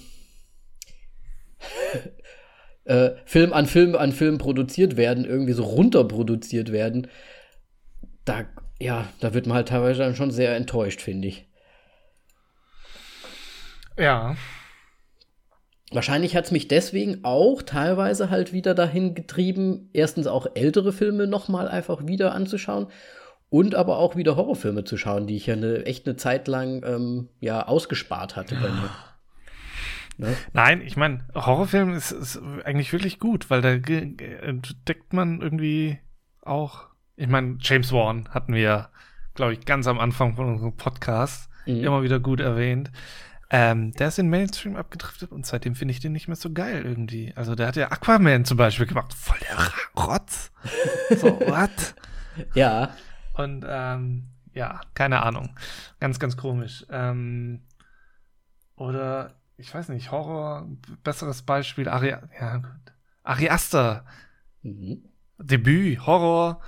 *laughs* äh, Film an Film an Film produziert werden, irgendwie so runterproduziert werden, da, ja, da wird man halt teilweise dann schon sehr enttäuscht, finde ich. Ja. Wahrscheinlich hat es mich deswegen auch teilweise halt wieder dahin getrieben, erstens auch ältere Filme nochmal einfach wieder anzuschauen und aber auch wieder Horrorfilme zu schauen, die ich ja eine, echt eine Zeit lang ähm, ja ausgespart hatte bei mir. *gasps* Ne? Nein, ich meine, Horrorfilm ist, ist eigentlich wirklich gut, weil da ge- entdeckt man irgendwie auch. Ich meine, James Wan hatten wir glaube ich, ganz am Anfang von unserem Podcast Mhm. immer wieder gut erwähnt. Ähm, der ist in Mainstream abgedriftet und seitdem finde ich den nicht mehr so geil irgendwie. Also der hat ja Aquaman zum Beispiel gemacht. Voll der Rotz. *laughs* So, what? Ja, Und ähm, ja, keine Ahnung. Ganz, ganz komisch. Ähm, oder, ich weiß nicht, Horror, besseres Beispiel, Ari ja, gut. Ari Aster, mhm. Debüt, Horror,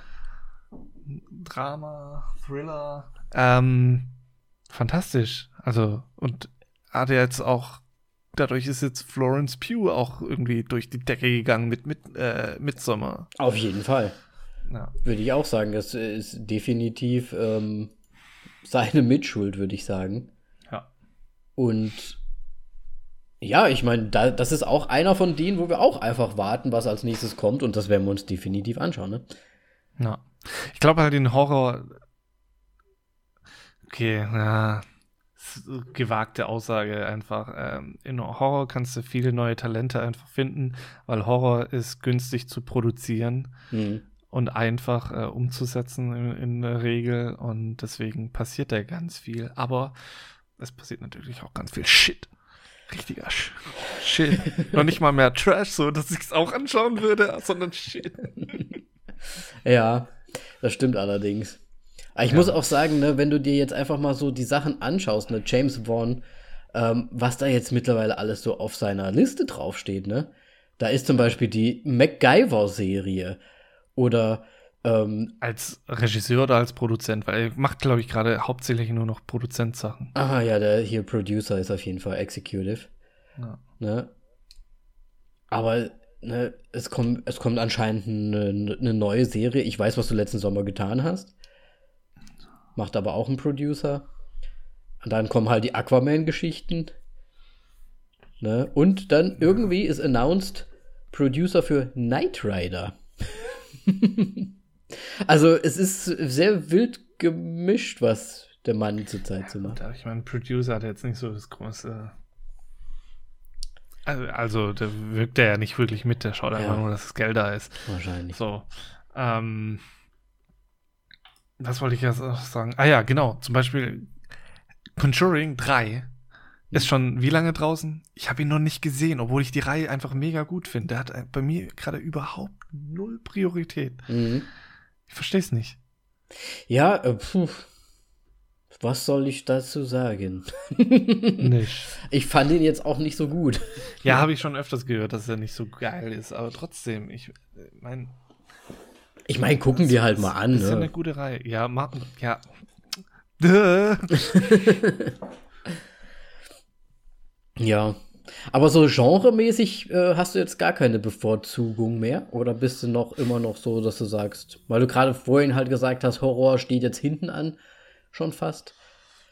Drama, Thriller. Ähm, fantastisch. Also, und hat ja jetzt auch, dadurch ist jetzt Florence Pugh auch irgendwie durch die Decke gegangen mit, mit äh, Midsommar. auf jeden Fall. Ja. Würde ich auch sagen, das ist definitiv ähm, seine Mitschuld, würde ich sagen. ja. Und Ja, ich meine, da, das ist auch einer von denen, wo wir auch einfach warten, was als nächstes kommt und das werden wir uns definitiv anschauen, ne? Ja. Ich glaube halt den Horror. Okay, ja. Gewagte Aussage einfach. Ähm, in Horror kannst du viele neue Talente einfach finden, weil Horror ist günstig zu produzieren mhm. und einfach äh, umzusetzen in, in, der Regel und deswegen passiert da ganz viel. Aber es passiert natürlich auch ganz viel Shit. Richtiger Sh Shit. *laughs* Noch nicht mal mehr Trash, so dass ich es auch anschauen würde, sondern Shit. ja, das stimmt allerdings. Aber ich ja. muss auch sagen, ne, wenn du dir jetzt einfach mal so die Sachen anschaust, ne, James Vaughn, ähm, was da jetzt mittlerweile alles so auf seiner Liste draufsteht, ne? Da ist zum Beispiel die MacGyver-Serie oder ähm, als Regisseur oder als Produzent, weil er macht, glaube ich, gerade hauptsächlich nur noch Produzentsachen. Aha, ja, der hier Producer ist auf jeden Fall Executive. Ja. Ne? Aber ne, es, kommt, es kommt anscheinend eine, eine neue Serie. Ich weiß, was du letzten Sommer getan hast. Macht aber auch ein Producer. Und dann kommen halt die Aquaman-Geschichten. Ne? Und dann irgendwie ist announced Producer für Knight Rider. *laughs* also es ist sehr wild gemischt, was der Mann zurzeit so macht. Ich meine, Producer hat jetzt nicht so das große also, also da wirkt er ja nicht wirklich mit, der schaut ja. einfach nur, dass das Geld da ist. Wahrscheinlich. So. Ähm, was wollte ich jetzt auch sagen? Ah ja, genau. Zum Beispiel Conjuring 3 ist mhm. schon wie lange draußen? Ich habe ihn noch nicht gesehen, obwohl ich die Reihe einfach mega gut finde. Der hat bei mir gerade überhaupt null Priorität. Mhm. Ich verstehe es nicht. Ja, äh, puh. Was soll ich dazu sagen? *laughs* nicht. Ich fand ihn jetzt auch nicht so gut. Ja, habe ich schon öfters gehört, dass er nicht so geil ist, aber trotzdem, ich meine. Ich meine, gucken wir halt mal an. Das ist ne? ja eine gute Reihe. Ja, machen, ja. *laughs* ja. Aber so genremäßig äh, hast du jetzt gar keine Bevorzugung mehr? Oder bist du noch immer noch so, dass du sagst, weil du gerade vorhin halt gesagt hast, Horror steht jetzt hinten an, schon fast.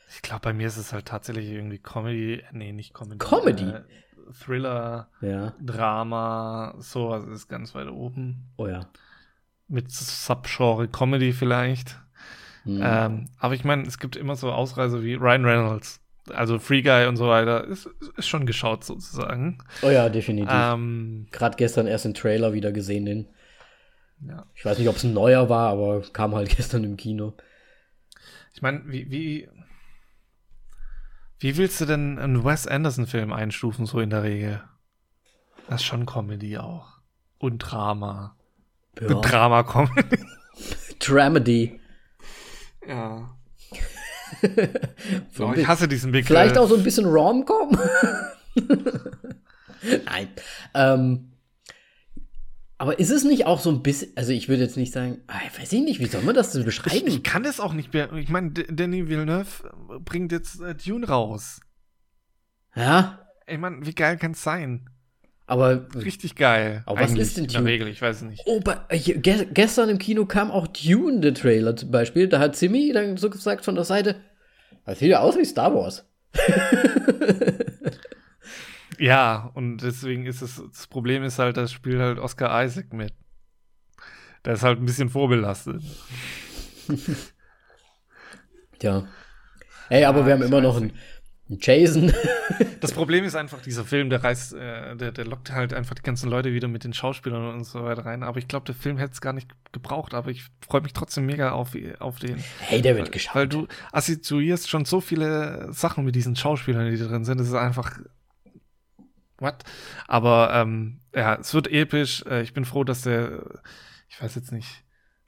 Ich glaube, bei mir ist es halt tatsächlich irgendwie Comedy, nee, nicht Comedy. Comedy? Äh, Thriller, ja. Drama, sowas ist ganz weit oben. Oh ja. Mit Subgenre Comedy vielleicht. Mhm. Ähm, aber ich meine, es gibt immer so Ausreißer wie Ryan Reynolds. Also Free Guy und so weiter. Ist, ist schon geschaut sozusagen. Oh ja, definitiv. Ähm, Gerade gestern erst den Trailer wieder gesehen, den. Ja. Ich weiß nicht, ob es ein neuer war, aber kam halt *laughs* gestern im Kino. Ich meine, wie, wie, wie willst du denn einen Wes Anderson-Film einstufen, so in der Regel? Das ist schon Comedy auch. Und Drama. Ja. Drama-Comedy. Dramedy. Ja. *laughs* so, ich hasse diesen Begriff. Vielleicht auch so ein bisschen Rom-Com. *laughs* Nein. Ähm, aber ist es nicht auch so ein bisschen, also ich würde jetzt nicht sagen, ah, ich weiß nicht, wie soll man das denn beschreiben? Ich, ich kann das auch nicht mehr. Ich meine, Danny Villeneuve bringt jetzt äh, Dune raus. Ja? Ich meine, wie geil kann es sein? Aber richtig geil. Aber was ist denn Dune? In der Regel, ich weiß es nicht. Oh, bei, ge gestern im Kino kam auch Dune, der Trailer zum Beispiel. Da hat Simi dann so gesagt von der Seite, das sieht ja aus wie Star Wars. *laughs* Ja, und deswegen ist es, das Problem ist halt, das spielt halt Oscar Isaac mit. Der ist halt ein bisschen vorbelastet. *laughs* Tja. Ey, aber ja, wir haben immer noch einen, einen Jason. *laughs* das Problem ist einfach, dieser Film, der reißt, äh, der, der lockt halt einfach die ganzen Leute wieder mit den Schauspielern und so weiter rein. Aber ich glaube, der Film hätte es gar nicht gebraucht, aber ich freue mich trotzdem mega auf, auf den. Hey, der wird geschaut. Weil du assoziierst schon so viele Sachen mit diesen Schauspielern, die da drin sind. Das ist einfach what? Aber ähm, ja, es wird episch. Äh, ich bin froh, dass der, ich weiß jetzt nicht,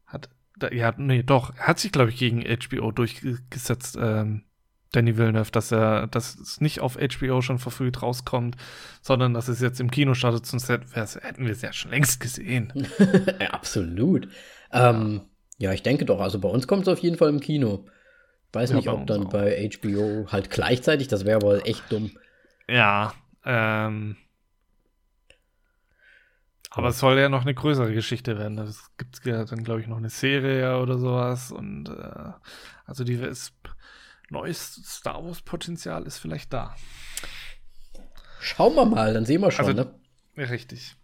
hat, ja, nee, doch, er hat sich, glaube ich, gegen HBO durchgesetzt, ähm, Danny Villeneuve, dass er, dass es nicht auf HBO schon verfrüht rauskommt, sondern dass es jetzt im Kino startet, sonst hätten wir es ja schon längst gesehen. *laughs* Absolut. Ähm, ja, ich denke doch, also bei uns kommt es auf jeden Fall im Kino. Weiß ja, nicht, ob dann auch. bei HBO halt gleichzeitig, das wäre wohl echt dumm. Ja, ähm, aber es soll ja noch eine größere Geschichte werden. Es gibt ja dann, glaube ich, noch eine Serie oder sowas. Und äh, also die ist, neues Star Wars-Potenzial ist vielleicht da. Schauen wir mal, dann sehen wir schon, Also- ne? Richtig.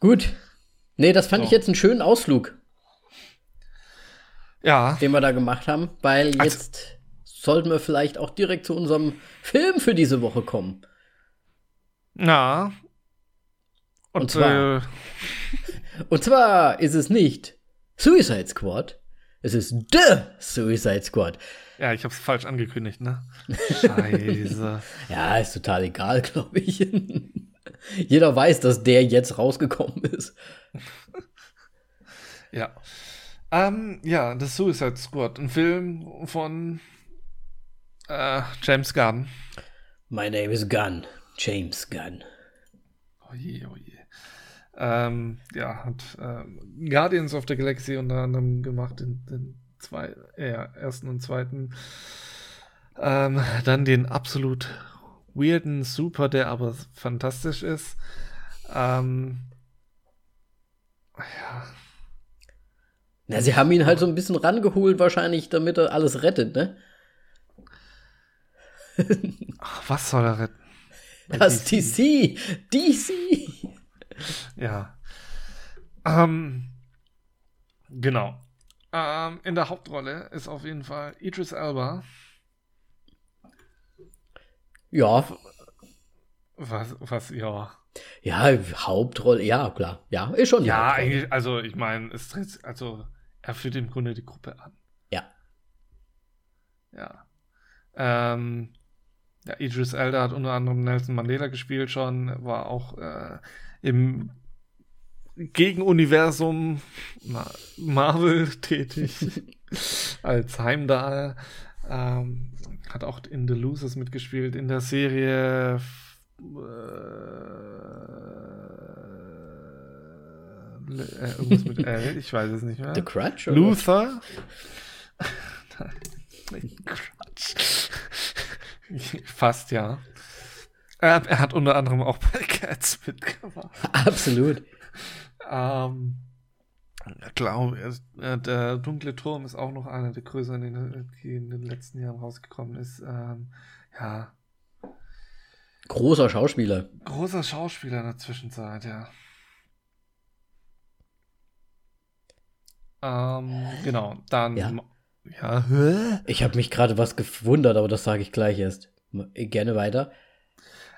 Gut. Nee, das fand So. ich jetzt einen schönen Ausflug, Ja, den wir da gemacht haben, weil Also- jetzt sollten wir vielleicht auch direkt zu unserem Film für diese Woche kommen. ja. Und, Und zwar- äh, Und zwar ist es nicht Suicide Squad, es ist The Suicide Squad. ja, ich hab's falsch angekündigt, ne? *laughs* Scheiße. Ja, ist total egal, *laughs* glaube ich. Jeder weiß, dass der jetzt rausgekommen ist. ja. Ähm, ja, The Suicide Squad, ein Film von äh, James Gunn. My name is Gunn, James Gunn. Oh je, oh je. Ähm, ja, hat ähm, Guardians of the Galaxy unter anderem gemacht, den, den zwei, äh, ersten und zweiten. Ähm, dann den absolut weirden Super, der aber fantastisch ist. Ähm, ja, Na, sie haben ihn halt so ein bisschen rangeholt, wahrscheinlich, damit er alles rettet, ne? Ach, was soll er retten? Bei Das DC. DC! DC! Ja. Ähm, genau. Ähm, in der Hauptrolle ist auf jeden Fall Idris Elba. Ja, Was, was, ja. ja, Hauptrolle, ja, klar. Ja, ist schon Ja, eigentlich, also ich meine, es tritt, also er führt im Grunde die Gruppe an. Ja. Ja. Ähm, ja, Idris Elba hat unter anderem Nelson Mandela gespielt schon, war auch äh, im Gegenuniversum Ma Marvel *laughs* tätig *laughs* als Heimdall. Ähm, hat auch in The Losers mitgespielt, in der Serie äh, äh, irgendwas mit L, *laughs* ich weiß es nicht mehr. The Crutch? oder? Luther. Quatsch. *laughs* Fast ja. Ähm, er hat unter anderem auch bei *laughs* Cats mitgemacht. Absolut. Ähm, glaube, äh, der dunkle Turm ist auch noch einer der größeren, die in- die in den letzten Jahren rausgekommen ist. Ähm, ja, Großer Schauspieler. großer Schauspieler in der Zwischenzeit, ja. Ähm, genau, dann. Ja. Ja, hä? Ich habe mich gerade was gewundert, aber das sage ich gleich erst. Gerne weiter.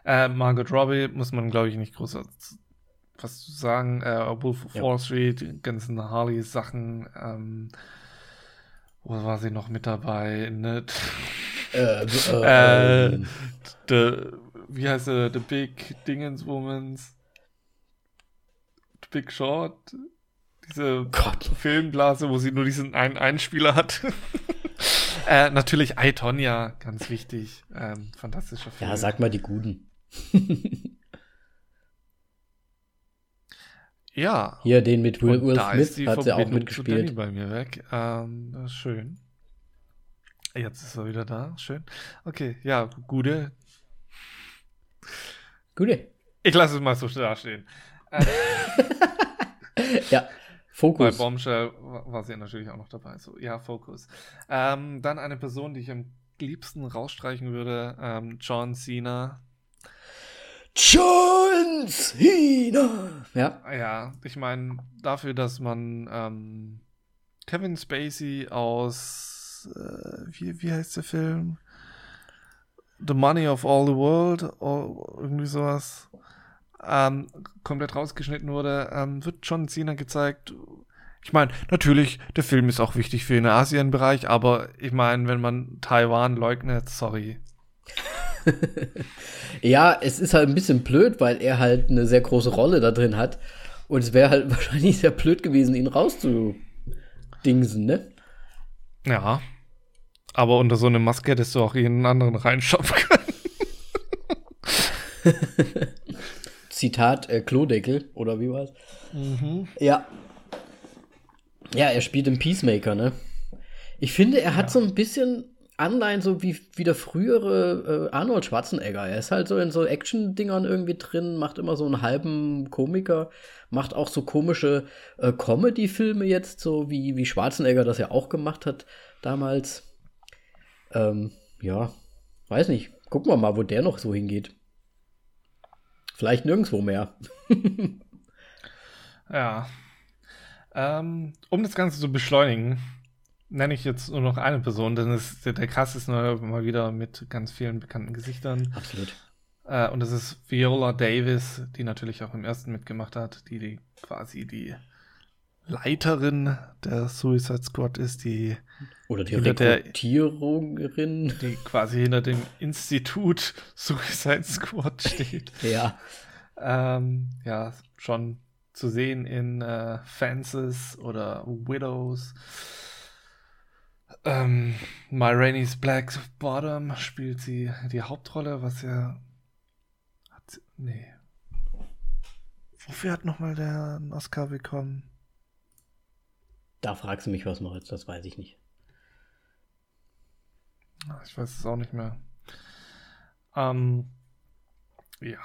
Äh, Margot Robbie muss man, glaube ich, nicht groß was- zu sagen. Äh, Wolf of Ja. Wall Street, die ganzen Harley-Sachen. Ähm, wo war sie noch mit dabei? Ne? *laughs* Äh, Äh, ähm, the, wie heißt sie? The Big Dingenswomans. The Big Short. Diese Gott. Filmblase, wo sie nur diesen einen Einspieler hat. *laughs* äh, natürlich I, Tonya, ganz wichtig. Ähm, fantastischer Film. Ja, sag mal die Guten. *laughs* Ja. Hier, den mit Will, Und Will da ist Smith die hat sie auch mitgespielt. bei mir weg. Ähm, schön. Jetzt ist er wieder da. Schön. Okay, ja, gute. Gute. Ich lasse es mal so dastehen. *laughs* Äh, Ja, bei Fokus. Bombshell war war sie natürlich auch noch dabei. So, ja, Fokus. Ähm, dann eine Person, die ich am liebsten rausstreichen würde: ähm, John Cena. John Cena. Ja, Ja, ich meine, dafür, dass man ähm, Kevin Spacey aus, äh, wie, wie heißt der Film? The Money of All the World, oder irgendwie sowas, ähm, komplett rausgeschnitten wurde, ähm, wird John Cena gezeigt. Ich meine, natürlich, der Film ist auch wichtig für den Asienbereich, aber ich meine, wenn man Taiwan leugnet, sorry. *laughs* Ja, es ist halt ein bisschen blöd, weil er halt eine sehr große Rolle da drin hat. Und es wäre halt *laughs* wahrscheinlich sehr blöd gewesen, ihn rauszudingsen, ne? Ja. Aber unter so eine Maske hättest du auch jeden anderen reinschaffen können. *laughs* Zitat äh, Klodeckel, oder wie war's? Ja. Ja, er spielt im Peacemaker, ne? Ich finde, er hat so ein bisschen Anleihen, so wie, wie der frühere äh, Arnold Schwarzenegger. Er ist halt so in so Action-Dingern irgendwie drin, macht immer so einen halben Komiker, macht auch so komische äh, Comedy-Filme jetzt, so wie, wie Schwarzenegger das ja auch gemacht hat damals. Ähm, ja. weiß nicht. Gucken wir mal, wo der noch so hingeht. Vielleicht nirgendwo mehr. *laughs* ja. Ähm, um das Ganze zu beschleunigen, nenne ich jetzt nur noch eine Person, denn es, der, der Cast ist nur mal wieder mit ganz vielen bekannten Gesichtern. Absolut. Äh, und das ist Viola Davis, die natürlich auch im ersten mitgemacht hat, die, die quasi die Leiterin der Suicide Squad ist, die oder die Rekrutiererin, die quasi hinter dem Institut Suicide Squad *laughs* steht. ja. Ähm, ja, schon zu sehen in äh, Fences oder Widows. Ähm, My Rainey's Black Bottom spielt sie die Hauptrolle, was ja. Hat, nee. Wofür hat nochmal der einen Oscar bekommen? Da fragst du mich was, Moritz, das weiß ich nicht. Ah, ich weiß es auch nicht mehr. Ähm, ja.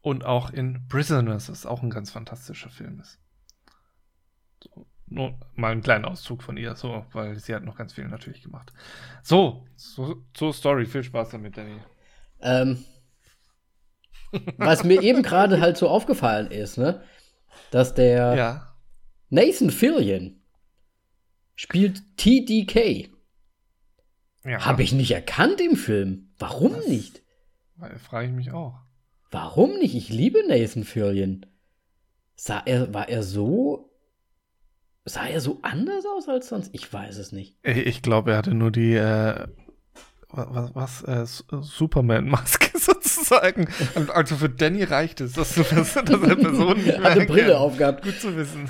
Und auch in Prisoners, das auch ein ganz fantastischer Film ist. So, nur mal einen kleinen Auszug von ihr, so, weil sie hat noch ganz viel natürlich gemacht. So, so zur Story. Viel Spaß damit, Danny. Ähm, was mir eben gerade halt so aufgefallen ist, ne, dass der *laughs* ja. Nathan Fillion spielt TDK. Ja. Habe ich nicht erkannt im Film. Warum das nicht? Frage ich mich auch. Warum nicht? Ich liebe Nathan Fillion. Sah er, war er so. Sah er so anders aus als sonst? Ich weiß es nicht. Ich glaube, er hatte nur die äh, was, was äh, Superman-Maske *laughs* sozusagen. Also für Danny reicht es, dass du das, dass er Person nicht *laughs* mehr Hat Brille aufgehabt. Gut zu wissen.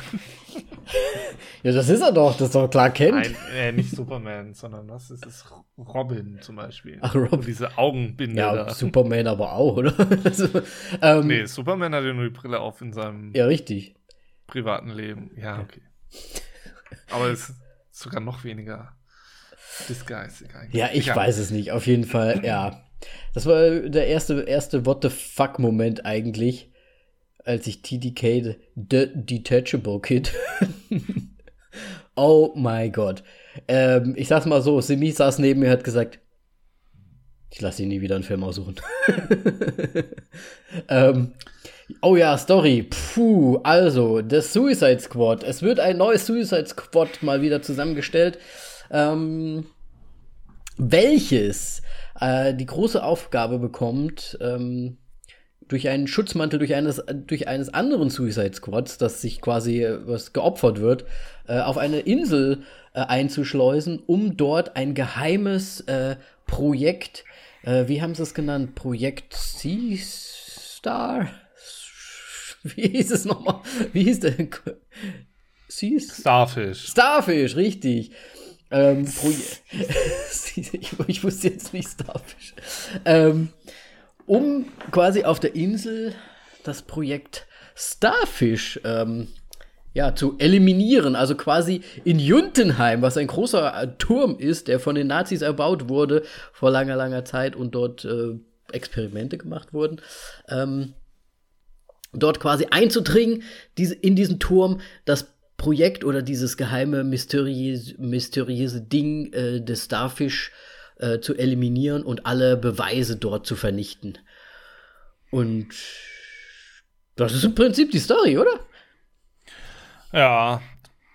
Ja, das ist er doch, das ist doch klar kennt. Nein, äh, nicht Superman, sondern was ist es? Robin zum Beispiel. Ach, Robin. diese Augenbinde. Ja, da. Superman aber auch, oder? also, *laughs* ähm, nee, Superman hat ja nur die Brille auf in seinem ja, richtig. privaten Leben. Ja, okay. Aber es ist sogar noch weniger eigentlich. Ja, ich Egal. weiß es nicht. Auf jeden Fall, ja. Das war der erste, erste What the fuck-Moment eigentlich als ich TDK The Detachable Kid. *laughs* oh mein Gott. Ähm, ich sag's mal so, Simi saß neben mir hat gesagt, ich lasse ihn nie wieder einen Film aussuchen. *laughs* ähm, oh ja, Story. Puh, also, das Suicide Squad. Es wird ein neues Suicide Squad mal wieder zusammengestellt. Ähm, welches äh, die große Aufgabe bekommt, ähm, durch einen Schutzmantel durch eines, durch eines anderen Suicide Squads, das sich quasi äh, was geopfert wird, äh, auf eine Insel äh, einzuschleusen, um dort ein geheimes äh, Projekt, äh, wie haben sie es genannt? Projekt Sea Star? Wie hieß es nochmal? Wie hieß der? Sea Starfish. Starfish, richtig. Ähm, ich, *laughs* *laughs* ich wusste jetzt nicht Starfish. Ähm, um quasi auf der Insel das Projekt Starfish ähm, ja, zu eliminieren. Also quasi in Juntenheim, was ein großer äh, Turm ist, der von den Nazis erbaut wurde vor langer, langer Zeit und dort äh, Experimente gemacht wurden. Ähm, dort quasi einzudringen, diese, in diesen Turm, das Projekt oder dieses geheime, mysteriöse, mysteriöse Ding äh, des Starfish äh, zu eliminieren und alle Beweise dort zu vernichten. Und das ist im Prinzip die Story, oder? Ja.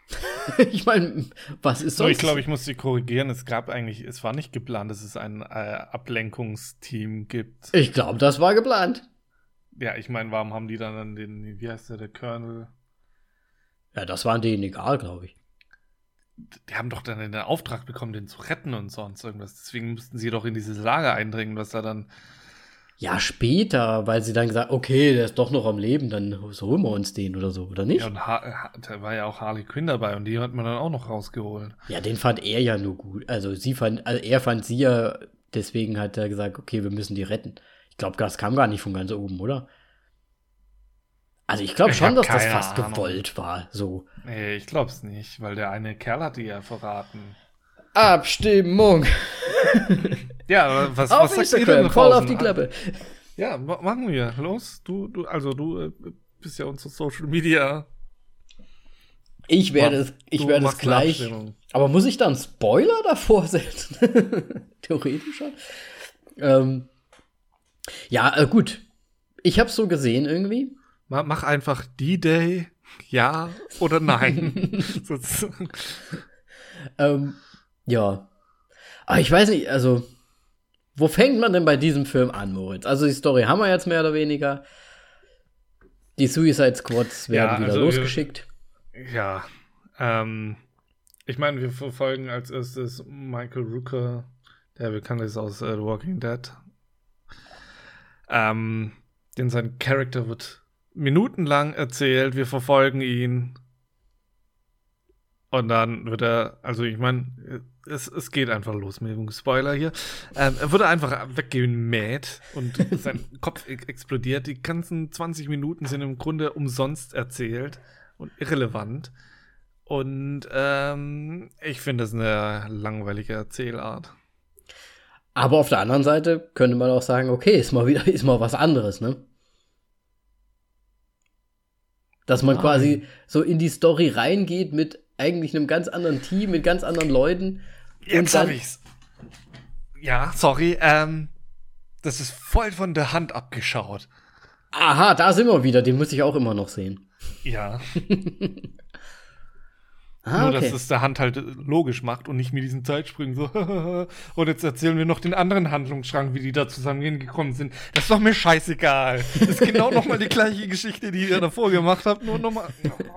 *laughs* ich meine, was ist sonst? ich glaube, ich muss sie korrigieren. Es gab eigentlich, es war nicht geplant, dass es ein äh, Ablenkungsteam gibt. Ich glaube, das war geplant. Ja, ich meine, warum haben die dann den, wie heißt der, der Colonel? Ja, das waren denen egal, glaube ich die haben doch dann den Auftrag bekommen, den zu retten und sonst irgendwas. Deswegen mussten sie doch in dieses Lager eindringen, was da dann. Ja, später, weil sie dann gesagt, okay, der ist doch noch am Leben, dann holen wir uns den oder so, oder nicht? Ja, und ha da war ja auch Harley Quinn dabei und die hat man dann auch noch rausgeholt. Ja, den fand er ja nur gut. Also sie fand, also er fand sie ja, deswegen hat er gesagt, okay, wir müssen die retten. Ich glaube, das kam gar nicht von ganz oben, oder? Also ich glaube schon, dass das fast Ahnung. gewollt war. So. Nee, ich glaube es nicht, weil der eine Kerl hat die ja verraten. Abstimmung. *laughs* ja, was, auf was sagt ihr denn voll auf die Klappe. Ja, machen wir. Los, du, du, also du äh, bist ja unser Social Media Ich werde es, ich werde es gleich. Aber muss ich dann Spoiler davor setzen? *laughs* Theoretisch schon. Ähm, ja, äh, gut. Ich habe so gesehen irgendwie. Ma- Mach einfach D-Day, ja oder nein. *laughs* Ähm, ja. Aber ich weiß nicht, also, wo fängt man denn bei diesem Film an, Moritz? Also, die Story haben wir jetzt mehr oder weniger. Die Suicide Squads werden Ja, wieder also wir- losgeschickt. ja. Ähm, ich meine, wir verfolgen als erstes Michael Rooker, der bekannt ist aus äh, The Walking Dead. Ähm, denn sein Charakter wird minutenlang erzählt, wir verfolgen ihn. Und dann wird er, also ich meine, es, es geht einfach los mit dem Spoiler hier. Ähm, er wurde einfach weggemäht und *laughs* sein Kopf e- explodiert. Die ganzen 20 Minuten sind im Grunde umsonst erzählt und irrelevant. Und ähm, ich finde das eine langweilige Erzählart. Aber auf der anderen Seite könnte man auch sagen, okay, ist mal wieder, *laughs* ist mal was anderes, ne? Dass man Nein. quasi so in die Story reingeht mit eigentlich einem ganz anderen Team, mit ganz anderen Leuten. Jetzt hab ich's. Ja, sorry. Ähm, das ist voll von der Hand abgeschaut. Aha, da sind wir wieder, den muss ich auch immer noch sehen. Ja, *laughs* Ah, nur okay. dass es der Hand halt logisch macht und nicht mit diesen Zeitsprüngen so. *laughs* und jetzt erzählen wir noch den anderen Handlungsstrang, wie die da zusammengekommen sind. Das ist doch mir scheißegal. Das ist genau nochmal die gleiche Geschichte, die ihr davor gemacht habt, nur nochmal. *laughs*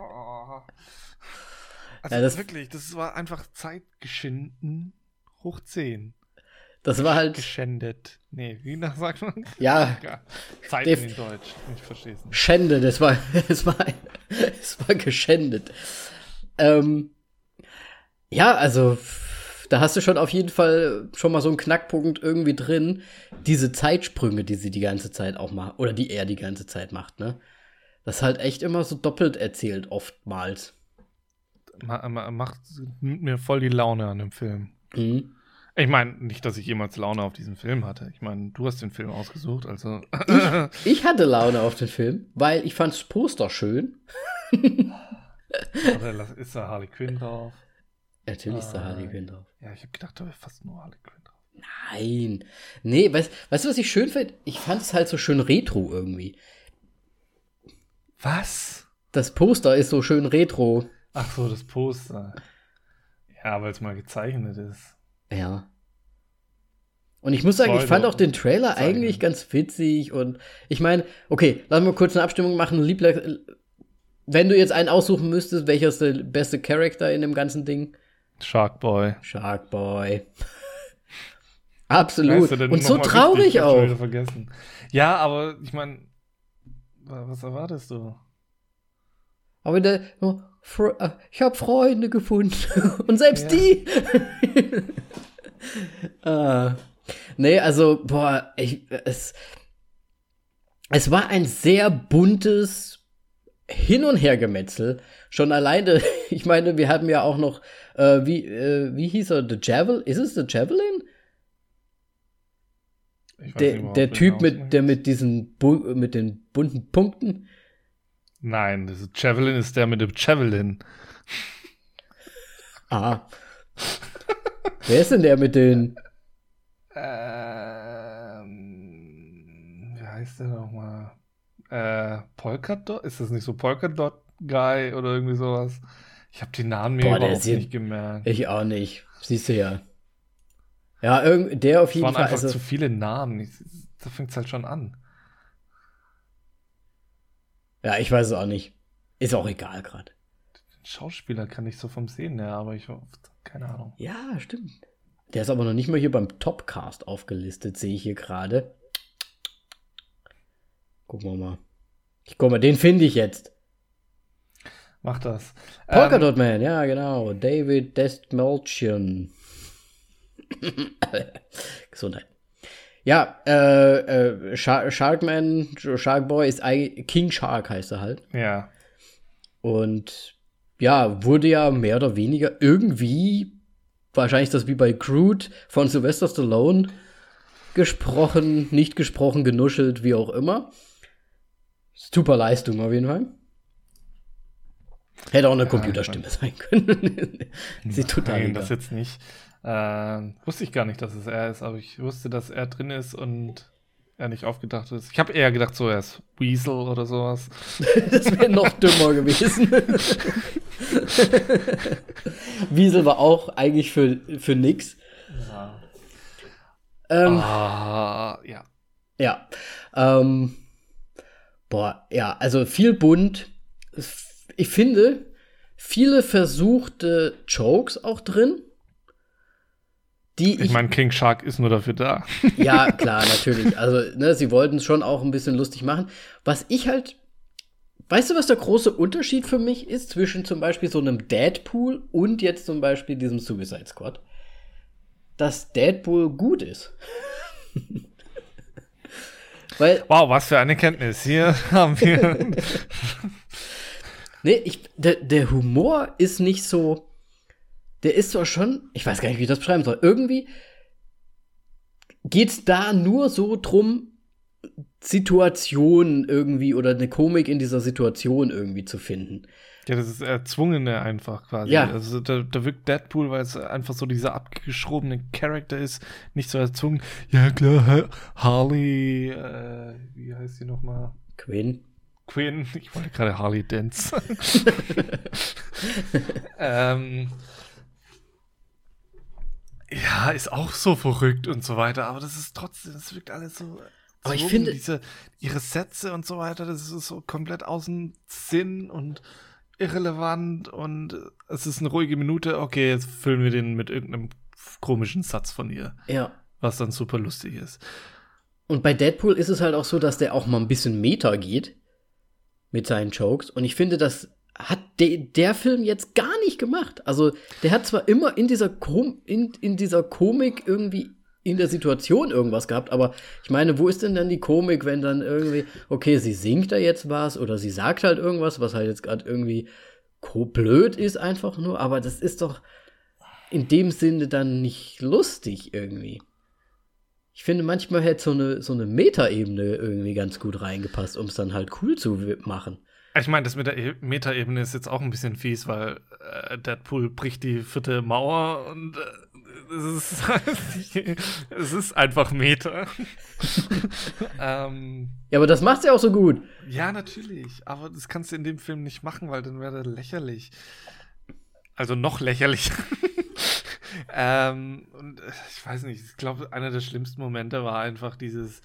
Also Ja, das- wirklich, das war einfach Zeitgeschinden hoch 10. das war halt, Geschändet. Nee, wie nach sagt man? ja, Ja, Def- in Deutsch. Ich verstehe es nicht. Schände, das war, *laughs* es war, es war geschändet. Ähm, ja, also, da hast du schon auf jeden Fall schon mal so einen Knackpunkt irgendwie drin. Diese Zeitsprünge, die sie die ganze Zeit auch macht, oder die er die ganze Zeit macht, ne? Das ist halt echt immer so doppelt erzählt, oftmals. Ma ma macht mir voll die Laune an dem Film. Mhm. Ich meine, nicht, dass ich jemals Laune auf diesen Film hatte. Ich meine, du hast den Film ausgesucht, also. Ich hatte Laune auf den Film, weil ich fand's Poster schön. *laughs* Oder ist da Harley Quinn drauf? Natürlich ist da. Harley Quinn drauf. Ja, ich habe gedacht, da wäre fast nur Harley Quinn drauf. Nein. Nee, weißt, weißt du, was ich schön finde? Ich fand es halt so schön retro irgendwie. Was? Das Poster ist so schön retro. Ach so, das Poster. Ja, weil es mal gezeichnet ist. Ja. Und ich muss sagen, ich fand auch den Trailer eigentlich ganz witzig und ich meine, okay, lass mal kurz eine Abstimmung machen. Liebler, wenn du jetzt einen aussuchen müsstest, welcher ist der beste Charakter in dem ganzen Ding? Shark Boy. Shark Boy. *laughs* Absolut. Und so traurig auch. Ja, aber ich meine, was erwartest du? Aber der, äh, ich habe Freunde gefunden. *laughs* Und selbst Ja. die. *laughs* ah. Nee, also, boah, ich, es, es war ein sehr buntes Hin- und Hergemetzel. Schon alleine, *laughs* ich meine, wir haben ja auch noch, äh, wie, äh, wie hieß er, The Javelin? Ist es The Javelin? Der, nicht, der Typ mit, der mit diesen, mit den bunten Punkten. Nein, das ist Javelin ist der mit dem Javelin. Ah. Wer ist denn der mit den, Ähm, Äh, Polkadot? Ist das nicht so Polkadot Guy oder irgendwie sowas? Ich habe die Namen mir Boah, überhaupt nicht gemerkt. Ich auch nicht. Siehst du ja. Ja, irgend, der auf Es jeden waren Fall. einfach Also, zu viele Namen. Ich, da fängt es halt schon an. ja, ich weiß es auch nicht. Ist auch egal gerade. Den Schauspieler kann ich so vom Sehen her, aber ich keine Ahnung. Ja, stimmt. Der ist aber noch nicht mal hier beim Topcast aufgelistet, sehe ich hier gerade. Gucken wir mal. Ich guck mal, den finde ich jetzt. Mach das. Polka Ähm, Dot Man, ja, genau. David Destmalchian. *laughs* Gesundheit. Ja, äh, äh, Shark, Sharkman, Shark Boy ist ei- King Shark heißt er halt. ja. Und ja, wurde ja mehr oder weniger irgendwie, wahrscheinlich das wie bei Crude von Sylvester Stallone gesprochen, nicht gesprochen, genuschelt, wie auch immer. Super Leistung auf jeden Fall. Hätte auch eine Computerstimme ja, sein können. *laughs* Sieht total Nein, das jetzt nicht. Äh, wusste ich gar nicht, dass es er ist, aber ich wusste, dass er drin ist und er nicht aufgedacht ist. Ich habe eher gedacht, so er ist Weasel oder sowas. *laughs* das wäre noch dümmer gewesen. *laughs* Weasel war auch eigentlich für, für nix. Ja. Ähm, ah, ja. Ja. Ähm, boah, ja, also viel bunt. Ich finde, viele versuchte Jokes auch drin. Die ich, ich meine, King Shark ist nur dafür da. *laughs* Ja, klar, *laughs* natürlich. Also, ne, sie wollten es schon auch ein bisschen lustig machen. Was ich halt. Weißt du, was der große Unterschied für mich ist zwischen zum Beispiel so einem Deadpool und jetzt zum Beispiel diesem Suicide Squad? Dass Deadpool gut ist. *laughs* Weil, wow, was für eine Kenntnis. Hier haben wir. *laughs* nee, ich, der, der Humor ist nicht so der ist zwar schon, ich weiß gar nicht, wie ich das beschreiben soll. Irgendwie geht's da nur so drum, Situationen irgendwie oder eine Komik in dieser Situation irgendwie zu finden. Ja, das ist erzwungene einfach quasi. Ja. Also da, da wirkt Deadpool, weil es einfach so dieser abgeschrobene Charakter ist, nicht so erzwungen. Ja klar, Harley, äh, wie heißt sie nochmal? Quinn. Quinn, ich wollte gerade Harley Dance. *laughs* ähm, ja, ist auch so verrückt und so weiter, aber das ist trotzdem, das wirkt alles so. Aber ich finde. Diese, ihre Sätze und so weiter, das ist so komplett außen Sinn und irrelevant und es ist eine ruhige Minute. Okay, jetzt füllen wir den mit irgendeinem komischen Satz von ihr. Ja. Was dann super lustig ist. Und bei Deadpool ist es halt auch so, dass der auch mal ein bisschen Meta geht mit seinen Jokes. Und ich finde, das hat de, der Film jetzt gar nicht gemacht. Also, der hat zwar immer in dieser, Kom in, in dieser Komik irgendwie in der Situation irgendwas gehabt, aber ich meine, wo ist denn dann die Komik, wenn dann irgendwie, okay, sie singt da jetzt was oder sie sagt halt irgendwas, was halt jetzt gerade irgendwie blöd ist einfach nur, aber das ist doch in dem Sinne dann nicht lustig irgendwie. Ich finde, manchmal hätte so eine, so eine Metaebene irgendwie ganz gut reingepasst, um es dann halt cool zu machen. Ich meine, das mit der e Metaebene ist jetzt auch ein bisschen fies, weil äh, Deadpool bricht die vierte Mauer und äh, es, ist, *laughs* es ist einfach Meta. *laughs* ähm, ja, aber das macht's ja auch so gut. Ja, natürlich. Aber das kannst du in dem Film nicht machen, weil dann wäre der lächerlich. Also noch lächerlicher. *laughs* ähm, und äh, ich weiß nicht, ich glaube, einer der schlimmsten Momente war einfach dieses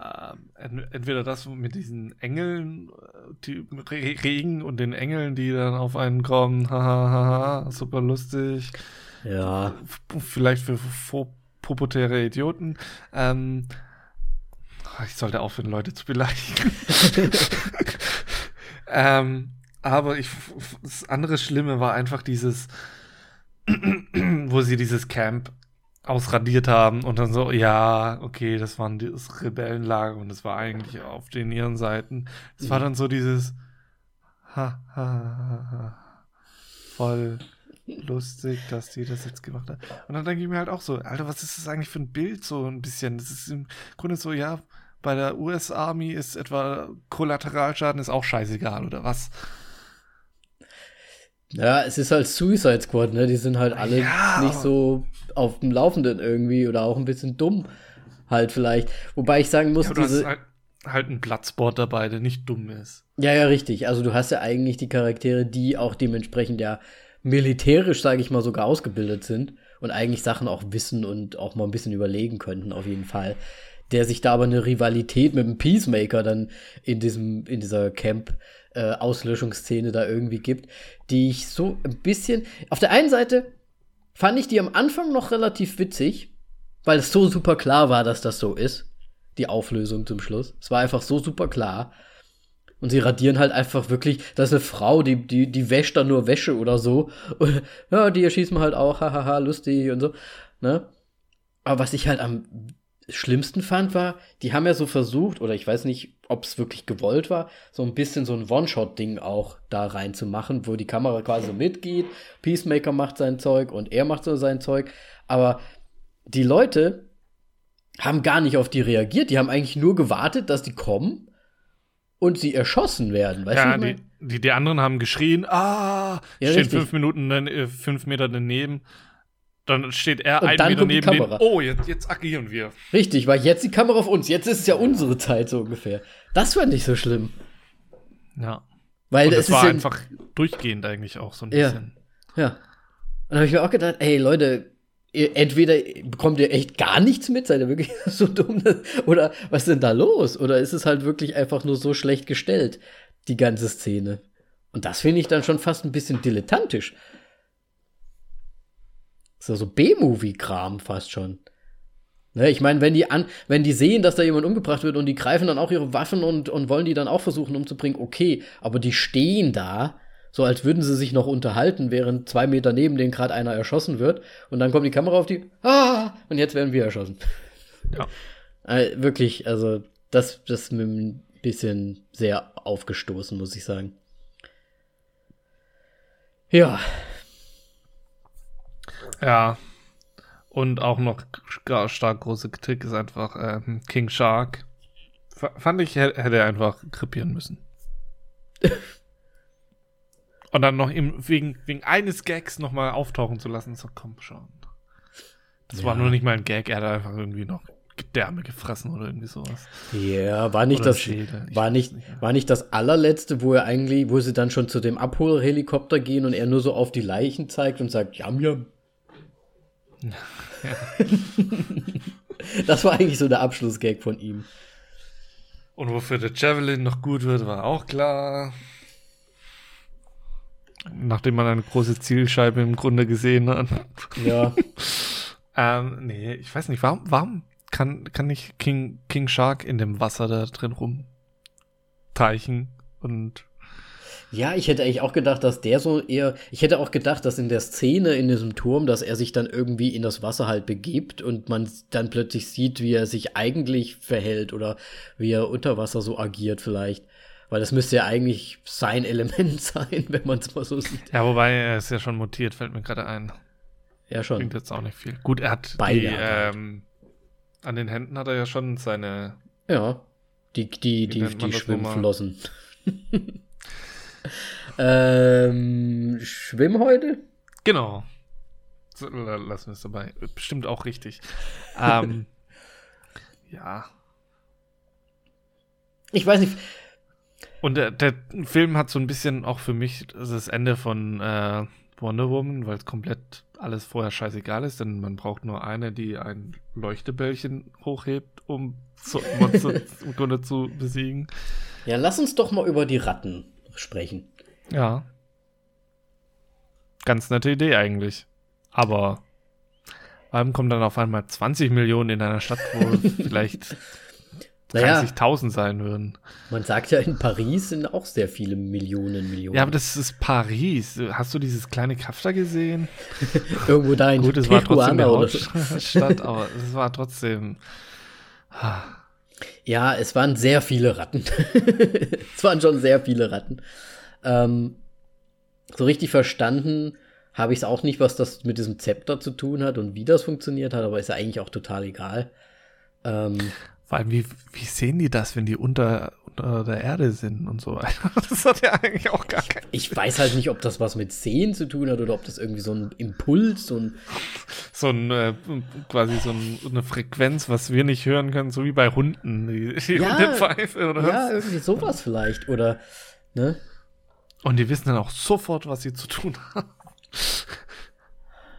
ähm, entweder das mit diesen Engeln, äh, die Regen und den Engeln, die dann auf einen kommen, hahaha, super lustig. Ja. Vielleicht für pubertäre Idioten. Ähm, ich sollte aufhören, Leute zu beleidigen. *laughs* ähm, aber ich, das andere Schlimme war einfach dieses, *clears throat* wo sie dieses Camp ausradiert haben und dann so, ja, okay, das waren das Rebellenlager und das war eigentlich auf den ihren Seiten. Es mhm. war dann so dieses ha, ha, ha, ha, voll lustig, dass die das jetzt gemacht haben. Und dann denke ich mir halt auch so, Alter, was ist das eigentlich für ein Bild so ein bisschen? Das ist im Grunde so, ja, bei der US Army ist etwa Kollateralschaden ist auch scheißegal oder was? Ja, es ist halt Suicide Squad, ne? Die sind halt alle ja, nicht so auf dem Laufenden irgendwie oder auch ein bisschen dumm halt vielleicht. Wobei ich sagen muss, ja, du diese. Hast halt, halt ein Bloodsport dabei, der nicht dumm ist. Ja, ja, richtig. Also du hast ja eigentlich die Charaktere, die auch dementsprechend ja militärisch, sage ich mal, sogar ausgebildet sind und eigentlich Sachen auch wissen und auch mal ein bisschen überlegen könnten, auf jeden Fall. Der sich da aber eine Rivalität mit dem Peacemaker dann in diesem, in dieser Camp äh, Auslöschungsszene da irgendwie gibt, die ich so ein bisschen. Auf der einen Seite fand ich die am Anfang noch relativ witzig, weil es so super klar war, dass das so ist. Die Auflösung zum Schluss. Es war einfach so super klar. Und sie radieren halt einfach wirklich, das ist eine Frau, die, die, die wäscht dann nur Wäsche oder so. Und, *laughs* ja, die erschießen halt auch, *laughs* hahaha, lustig und so. Ne? Aber was ich halt am schlimmsten fand, war, die haben ja so versucht, oder ich weiß nicht, ob es wirklich gewollt war, so ein bisschen so ein One-Shot-Ding auch da reinzumachen, wo die Kamera quasi mitgeht, Peacemaker macht sein Zeug und er macht so sein Zeug, aber die Leute haben gar nicht auf die reagiert, die haben eigentlich nur gewartet, dass die kommen und sie erschossen werden. Weißt ja, du, die, die, die anderen haben geschrien, ah, Ja, stehen fünf Minuten, äh, fünf Meter daneben. Dann steht er Und dann Meter kommt die neben den. Kamera. Oh, jetzt, jetzt agieren wir. Richtig, weil jetzt die Kamera auf uns. Jetzt ist es ja unsere Zeit so ungefähr. Das fand ich so schlimm. Ja. Weil Und es das war ja, einfach durchgehend eigentlich auch so ein Ja. bisschen. Ja. Und da habe ich mir auch gedacht, ey Leute, entweder bekommt ihr echt gar nichts mit, seid ihr wirklich *laughs* so dumm, oder was ist denn da los? Oder ist es halt wirklich einfach nur so schlecht gestellt, die ganze Szene? Und das finde ich dann schon fast ein bisschen dilettantisch. So, so B-Movie-Kram fast schon. Ne, ich meine, wenn die an, wenn die sehen, dass da jemand umgebracht wird und die greifen dann auch ihre Waffen und, und wollen die dann auch versuchen umzubringen, okay, aber die stehen da, so als würden sie sich noch unterhalten, während zwei Meter neben denen gerade einer erschossen wird und dann kommt die Kamera auf die, ah, und jetzt werden wir erschossen. Ja. *laughs* Äh, wirklich, also das, das ist mir ein bisschen sehr aufgestoßen, muss ich sagen. Ja, Ja. Und auch noch gar stark große Kritik ist einfach ähm, King Shark. F fand ich, hä- hätte er einfach krepieren müssen. *laughs* Und dann noch wegen, wegen eines Gags nochmal auftauchen zu lassen, so komm schon. Das war Ja. nur nicht mal ein Gag, er hat einfach irgendwie noch Gedärme gefressen oder irgendwie sowas. Ja, war nicht Oder das war nicht, nicht mehr. war nicht das allerletzte, wo er eigentlich, wo sie dann schon zu dem Abholhelikopter gehen und er nur so auf die Leichen zeigt und sagt, jam jam. *laughs* das war eigentlich so der Abschlussgag von ihm. Und wofür der Javelin noch gut wird, war auch klar. Nachdem man eine große Zielscheibe im Grunde gesehen hat. Ja, *laughs* Ähm, nee, ich weiß nicht, warum, warum kann, kann nicht King, King Shark in dem Wasser da drin rumteichen und ja, ich hätte eigentlich auch gedacht, dass der so eher, ich hätte auch gedacht, dass in der Szene in diesem Turm, dass er sich dann irgendwie in das Wasser halt begibt und man dann plötzlich sieht, wie er sich eigentlich verhält oder wie er unter Wasser so agiert vielleicht. Weil das müsste ja eigentlich sein Element *laughs* sein, wenn man es mal so sieht. ja, wobei er ist ja schon mutiert, fällt mir gerade ein. Ja, schon. Bringt jetzt auch nicht viel. Gut, er hat Beide die, hat ähm, an den Händen hat er ja schon seine, Ja, die, die, die, die? Schwimmflossen. *laughs* ähm, Schwimmhäute? genau. Lassen wir es dabei. Bestimmt auch richtig. ähm, *laughs* ja. Ich weiß nicht. Und der, der Film hat so ein bisschen auch für mich das Ende von äh, Wonder Woman, weil es komplett alles vorher scheißegal ist, denn man braucht nur eine, die ein Leuchtebällchen hochhebt, um ein Monster *laughs* im Grunde zu besiegen. Ja, lass uns doch mal über die Ratten sprechen. Ja. Ganz nette Idee eigentlich. Aber warum kommen dann auf einmal 20 Millionen in einer Stadt, wo *laughs* vielleicht Naja, 30.000 sein würden? man sagt ja, in Paris sind auch sehr viele Millionen, Millionen. Ja, aber das ist Paris. Hast du dieses kleine Kaff da gesehen? *laughs* Irgendwo da in Gut, es war trotzdem so. *laughs* Hauptstadt, aber *laughs* es war trotzdem. Ja, es waren sehr viele Ratten. es waren schon sehr viele Ratten. Ähm, so richtig verstanden habe ich es auch nicht, was das mit diesem Zepter zu tun hat und wie das funktioniert hat, aber ist ja eigentlich auch total egal. Ähm, Vor allem, wie, wie sehen die das, wenn die unter, unter der Erde sind und so weiter? *laughs* Das hat ja eigentlich auch gar keinen. ich weiß halt nicht, ob das was mit Sehen zu tun hat oder ob das irgendwie so ein Impuls, so ein So ein, äh, quasi so ein, eine Frequenz, was wir nicht hören können, so wie bei Hunden, die, die Ja, Hundepfeife oder ja, was. irgendwie sowas vielleicht oder ne? Und die wissen dann auch sofort, was sie zu tun haben.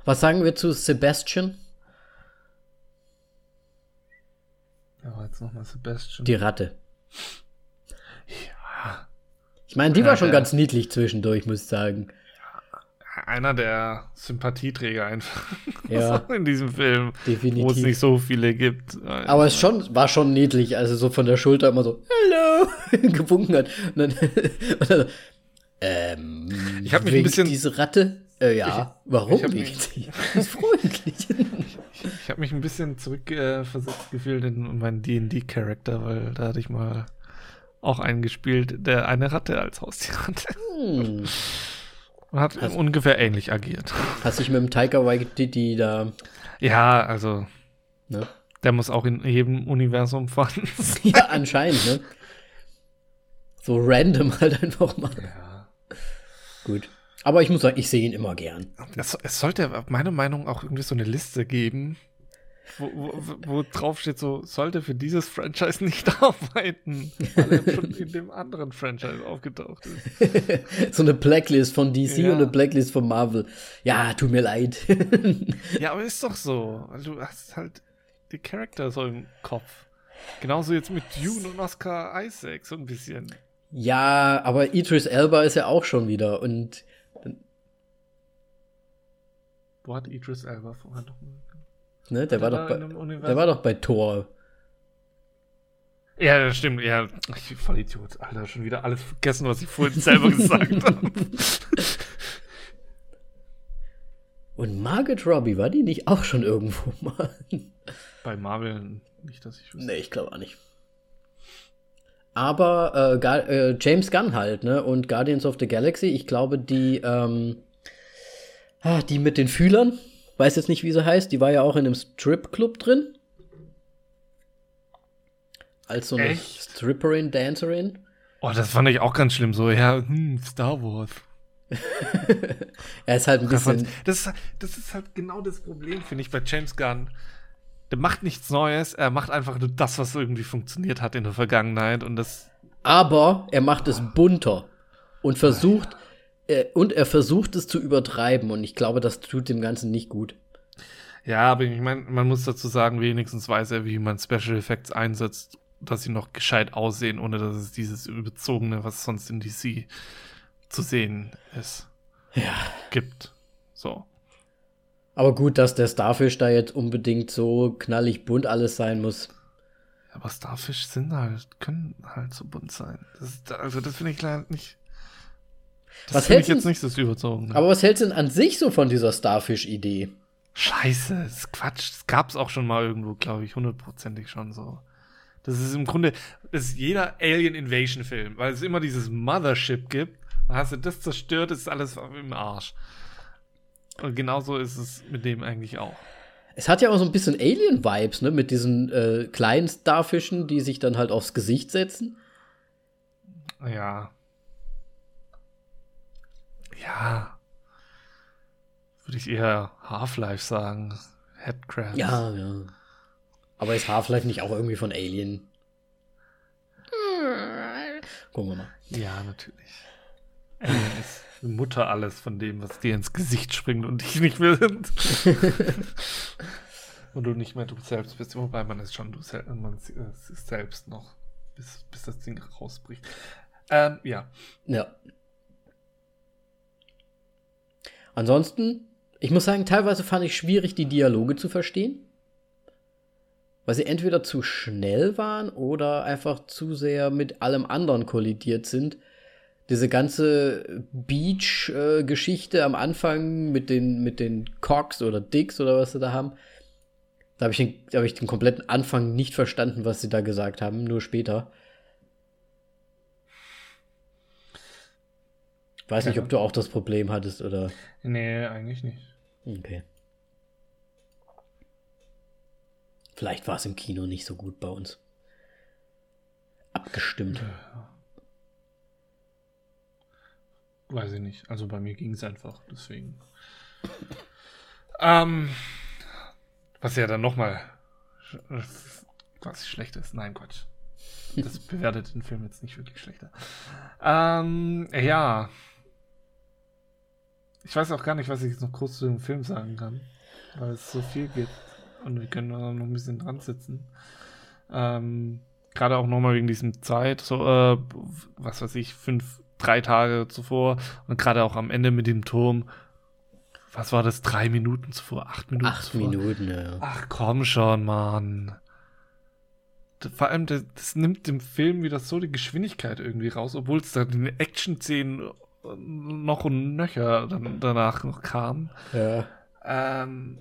Was sagen wir zu Sebastian? Ja, jetzt nochmal Sebastian. Die Ratte. ja. Ich meine, die Ja, war schon der- ganz niedlich zwischendurch, muss ich sagen. Einer der Sympathieträger einfach *laughs* Ja. in diesem Film, Definitiv. wo es nicht so viele gibt. Aber es schon, war schon niedlich, also so von der Schulter immer so, hallo, *laughs* gewunken hat. Und dann, *laughs* und dann ähm, Ich hab mich ein bisschen- diese Ratte? Äh, ja, warum ich mich- sie? Sie ist freundlich. Ich habe mich ein bisschen zurückversetzt äh, gefühlt in meinen D&D-Charakter, weil da hatte ich mal auch einen gespielt, der eine Ratte als Haustier hatte. hm. Und hat Hast- ungefähr ähnlich agiert. Hast dich mit dem Taika Waititi da, Ja, also ne? der muss auch in jedem Universum sein. *laughs* Ja, anscheinend, ne? So random halt einfach mal. Ja. Gut. Aber ich muss sagen, ich sehe ihn immer gern. Es, es sollte meiner Meinung nach auch irgendwie so eine Liste geben, wo, wo, wo drauf steht, so sollte für dieses Franchise nicht *laughs* arbeiten, weil er schon in dem anderen Franchise aufgetaucht ist. *laughs* so eine Blacklist von DC Ja. und eine Blacklist von Marvel. Ja, tut mir leid. Ja, aber ist doch so. Du hast halt die Charakter so im Kopf. Genauso jetzt mit Dune und Oscar Isaac, so ein bisschen. ja, aber Idris Elba ist ja auch schon wieder und Wo hat Idris Elba vorher noch ne, der war doch bei, der war doch bei Thor. Ja, das stimmt. Ja, ich bin voll Idiot. Alter, schon wieder alles vergessen, was ich vorhin selber gesagt *laughs* habe. Und Margaret Robbie, war die nicht auch schon irgendwo mal? Bei Marvel nicht, dass ich wüsste. nee, ich glaube auch nicht. Aber äh, Ga äh, James Gunn halt, ne? Und Guardians of the Galaxy, ich glaube, die, ähm, ah, die mit den Fühlern, weiß jetzt nicht, wie sie heißt, die war ja auch in einem Strip-Club drin. Als so eine Echt? Stripperin, Dancerin. Oh, das fand ich auch ganz schlimm. So, ja, hm, Star Wars. *laughs* Er ist halt ein bisschen. Das ist, das ist halt genau das Problem, finde ich, bei James Gunn. Der macht nichts Neues, er macht einfach nur das, was irgendwie funktioniert hat in der Vergangenheit. Und das, Aber er macht es bunter und versucht und er versucht es zu übertreiben und ich glaube, das tut dem Ganzen nicht gut. ja, aber ich meine, man muss dazu sagen, wenigstens weiß er, wie man Special Effects einsetzt, dass sie noch gescheit aussehen, ohne dass es dieses Überzogene, was sonst in DC zu sehen ist, Ja. gibt. So. Aber gut, dass der Starfish da jetzt unbedingt so knallig bunt alles sein muss. Aber Starfish sind halt, können halt so bunt sein. Das ist, also, das finde ich leider nicht. Das Was finde ich jetzt nicht das Überzogene. Aber was hältst du denn an sich so von dieser Starfish-Idee? Scheiße, das ist Quatsch. Das gab's auch schon mal irgendwo, glaube ich, hundertprozentig schon so. Das ist im Grunde, das ist jeder Alien Invasion Film, weil es immer dieses Mothership gibt. Hast du das zerstört, ist alles im Arsch. Und genauso ist es mit dem eigentlich auch. Es hat ja auch so ein bisschen Alien-Vibes, ne? Mit diesen äh, kleinen Starfischen, die sich dann halt aufs Gesicht setzen. Ja. Ja. Würde ich eher Half-Life sagen. Headcrabs. Ja, ja. Aber ist Half-Life nicht auch irgendwie von Alien? Gucken wir mal. Ja, natürlich. Alien ist die Mutter alles von dem, was dir ins Gesicht springt und dich nicht mehr sind. *laughs* und du nicht mehr du selbst bist. Wobei man ist schon du selbst, man ist ist selbst noch, bis, bis das Ding rausbricht. Ähm, ja. Ja. Ansonsten, ich muss sagen, teilweise fand ich schwierig, die Dialoge zu verstehen. Weil sie entweder zu schnell waren oder einfach zu sehr mit allem anderen kollidiert sind. Diese ganze Beach-Geschichte am Anfang mit den, mit den Cox oder Dicks oder was sie da haben. Da habe ich, hab ich den kompletten Anfang nicht verstanden, was sie da gesagt haben, nur später. Weiß nicht, Ja. ob du auch das Problem hattest oder. Nee, eigentlich nicht. Okay. Vielleicht war es im Kino nicht so gut bei uns. Abgestimmt. Weiß ich nicht. Also bei mir ging es einfach, deswegen. *laughs* ähm, was ja dann nochmal was schlecht ist. Nein, Quatsch. *laughs* Das bewertet den Film jetzt nicht wirklich schlechter. Ähm, ja. Ich weiß auch gar nicht, was ich jetzt noch kurz zu dem Film sagen kann, weil es so viel gibt und wir können da noch ein bisschen dran sitzen. Ähm, gerade auch nochmal wegen diesem Zeit, so, äh, was weiß ich, fünf, drei Tage zuvor und gerade auch am Ende mit dem Turm. Was war das? Drei Minuten zuvor? Acht Minuten Acht zuvor? Minuten, ja. Ach komm schon, Mann. Vor allem, das, das nimmt dem Film wieder so die Geschwindigkeit irgendwie raus, obwohl es da in den Action-Szenen noch und nöcher dann danach noch kam. ja. Ähm,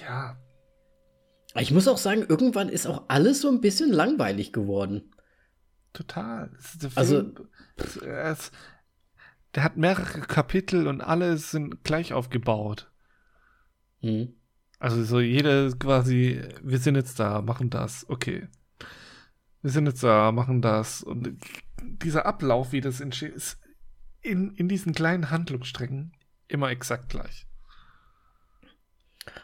ja, Ich muss auch sagen, irgendwann ist auch alles so ein bisschen langweilig geworden. total. Also- ist, der hat mehrere Kapitel und alle sind gleich aufgebaut. Hm. Also so jeder quasi, wir sind jetzt da, machen das, okay. wir sind jetzt da, machen das. Und dieser Ablauf, wie das entsteht, ist in, in diesen kleinen Handlungsstrecken immer exakt gleich.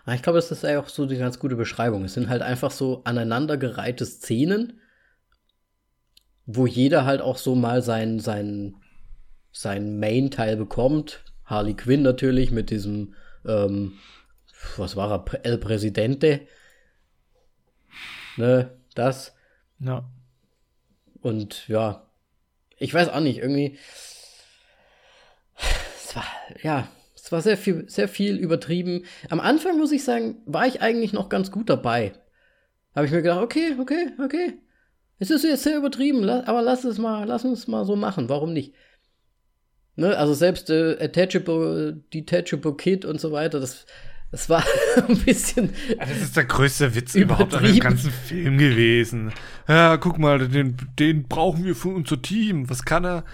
Ich glaube, das ist ja auch so die ganz gute Beschreibung. Es sind halt einfach so aneinandergereihte Szenen, wo jeder halt auch so mal sein, sein, sein Main-Teil bekommt. Harley Quinn natürlich mit diesem, ähm, was war er, El Presidente. Ne, das. Ja. Und ja, ich weiß auch nicht, irgendwie. Es war, ja, es war sehr viel, sehr viel übertrieben. Am Anfang muss ich sagen, war ich eigentlich noch ganz gut dabei. Habe ich mir gedacht, okay, okay, okay. Es ist jetzt sehr übertrieben, aber lass es mal, lass uns mal so machen. Warum nicht? Ne, also selbst äh, Attachable, Detachable Kit und so weiter, das, das war *laughs* *laughs* ein bisschen. Ja, das ist der größte Witz überhaupt an dem ganzen Film gewesen. Ja, guck mal, den, den brauchen wir für unser Team. Was kann er?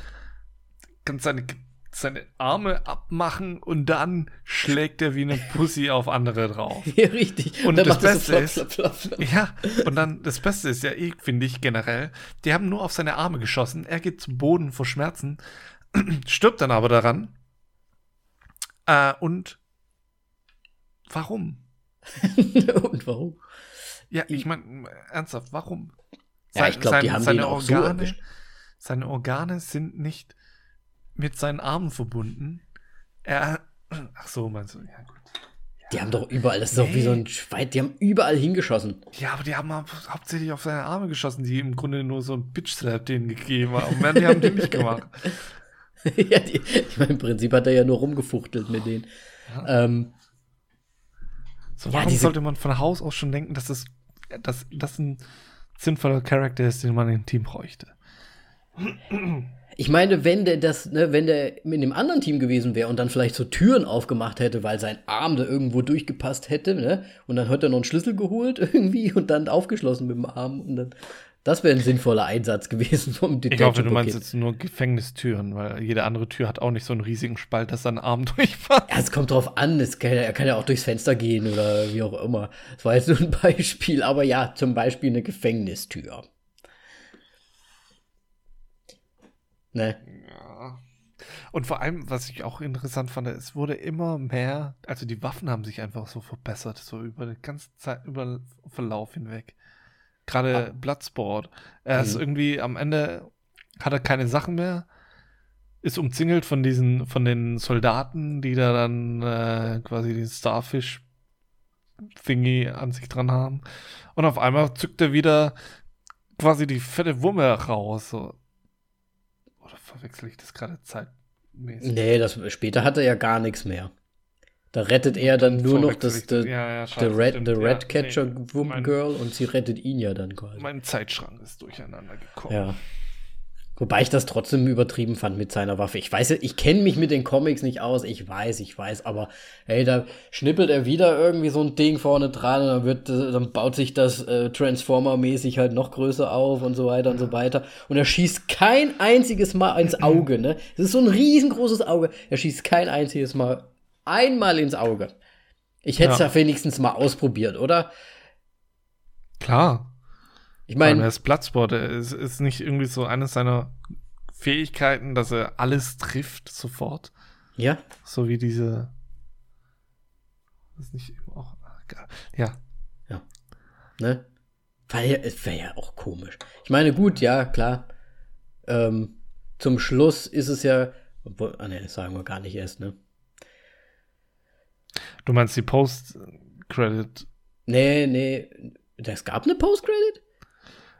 Kann seine, seine Arme abmachen und dann schlägt er wie eine Pussy auf andere drauf. *laughs* Ja, richtig. Und, und das Beste so flop, flop, flop, ist. Ja, und dann das Beste ist ja, ich finde ich generell, die haben nur auf seine Arme geschossen. Er geht zum Boden vor Schmerzen, *clears throat* stirbt dann aber daran. Äh, und Warum? *laughs* Und warum? Ja, ich meine, ernsthaft, warum? Ja, ich glaube, die haben seine Organe, so seine Organe sind nicht mit seinen Armen verbunden. Er, ach so, meinst du? Ja, gut. Ja. Die haben doch überall, das ist nee. doch wie so ein Schwein, die haben überall hingeschossen. Ja, aber die haben hauptsächlich auf seine Arme geschossen, die im Grunde nur so ein Bitch-Slap denen gegeben haben. Und die haben die nicht gemacht. *laughs* ja, die, ich meine, im Prinzip hat er ja nur rumgefuchtelt mit denen. Ja. Ähm, so, warum ja, sollte man von Haus aus schon denken, dass das, dass das ein sinnvoller Charakter ist, den man im Team bräuchte? Ich meine, wenn der das, ne, wenn der in dem anderen Team gewesen wäre und dann vielleicht so Türen aufgemacht hätte, weil sein Arm da irgendwo durchgepasst hätte, ne, und dann hat er noch einen Schlüssel geholt *laughs* irgendwie und dann aufgeschlossen mit dem Arm und dann das wäre ein sinnvoller Einsatz gewesen vom Detective. Ich hoffe, du meinst jetzt nur Gefängnistüren, weil jede andere Tür hat auch nicht so einen riesigen Spalt, dass sein Arm *laughs* durchpasst. Ja, es kommt drauf an. Es kann, er kann ja auch durchs Fenster gehen oder wie auch immer. Das war jetzt nur ein *laughs* Beispiel, aber ja, zum Beispiel eine Gefängnistür. Ne? Ja. Und vor allem, was ich auch interessant fand, es wurde immer mehr, also die Waffen haben sich einfach so verbessert, so über die ganze Zeit, über Verlauf hinweg. Gerade ah. Bloodsport. Er ist mhm. irgendwie am Ende hat er keine Sachen mehr, ist umzingelt von diesen, von den Soldaten, die da dann äh, quasi den Starfish Thingy an sich dran haben. Und auf einmal zückt er wieder quasi die fette Wumme raus. So. Oder verwechsel ich das gerade zeitmäßig? Nee, das, später hat er ja gar nichts mehr. Da rettet er dann nur noch das, the, ja, ja, the Red, the Red Catcher nee, Girl und sie rettet ihn ja dann quasi. Mein Zeitschrank ist durcheinander gekommen. Ja. Wobei ich das trotzdem übertrieben fand mit seiner Waffe. Ich weiß, ich kenne mich mit den Comics nicht aus. Ich weiß, ich weiß, aber hey, da schnippelt er wieder irgendwie so ein Ding vorne dran und dann wird, dann baut sich das äh, Transformer-mäßig halt noch größer auf und so weiter und so weiter. Und er schießt kein einziges Mal ins Auge, ne? Es ist so ein riesengroßes Auge. Er schießt kein einziges Mal einmal ins Auge. Ich hätte es ja. ja wenigstens mal ausprobiert, oder? Klar. Ich meine, er ist Platzsport. Es ist nicht irgendwie so eines seiner Fähigkeiten, dass er alles trifft sofort. Ja. So wie diese. Ist nicht auch. Ja. Ja. Ne? Weil es wäre ja auch komisch. Ich meine, gut, ja, klar. Ähm, zum Schluss ist es ja. Obwohl, ah, ne, das sagen wir gar nicht erst, ne? Du meinst die Post-Credit? Nee, nee. Es gab eine Post-Credit?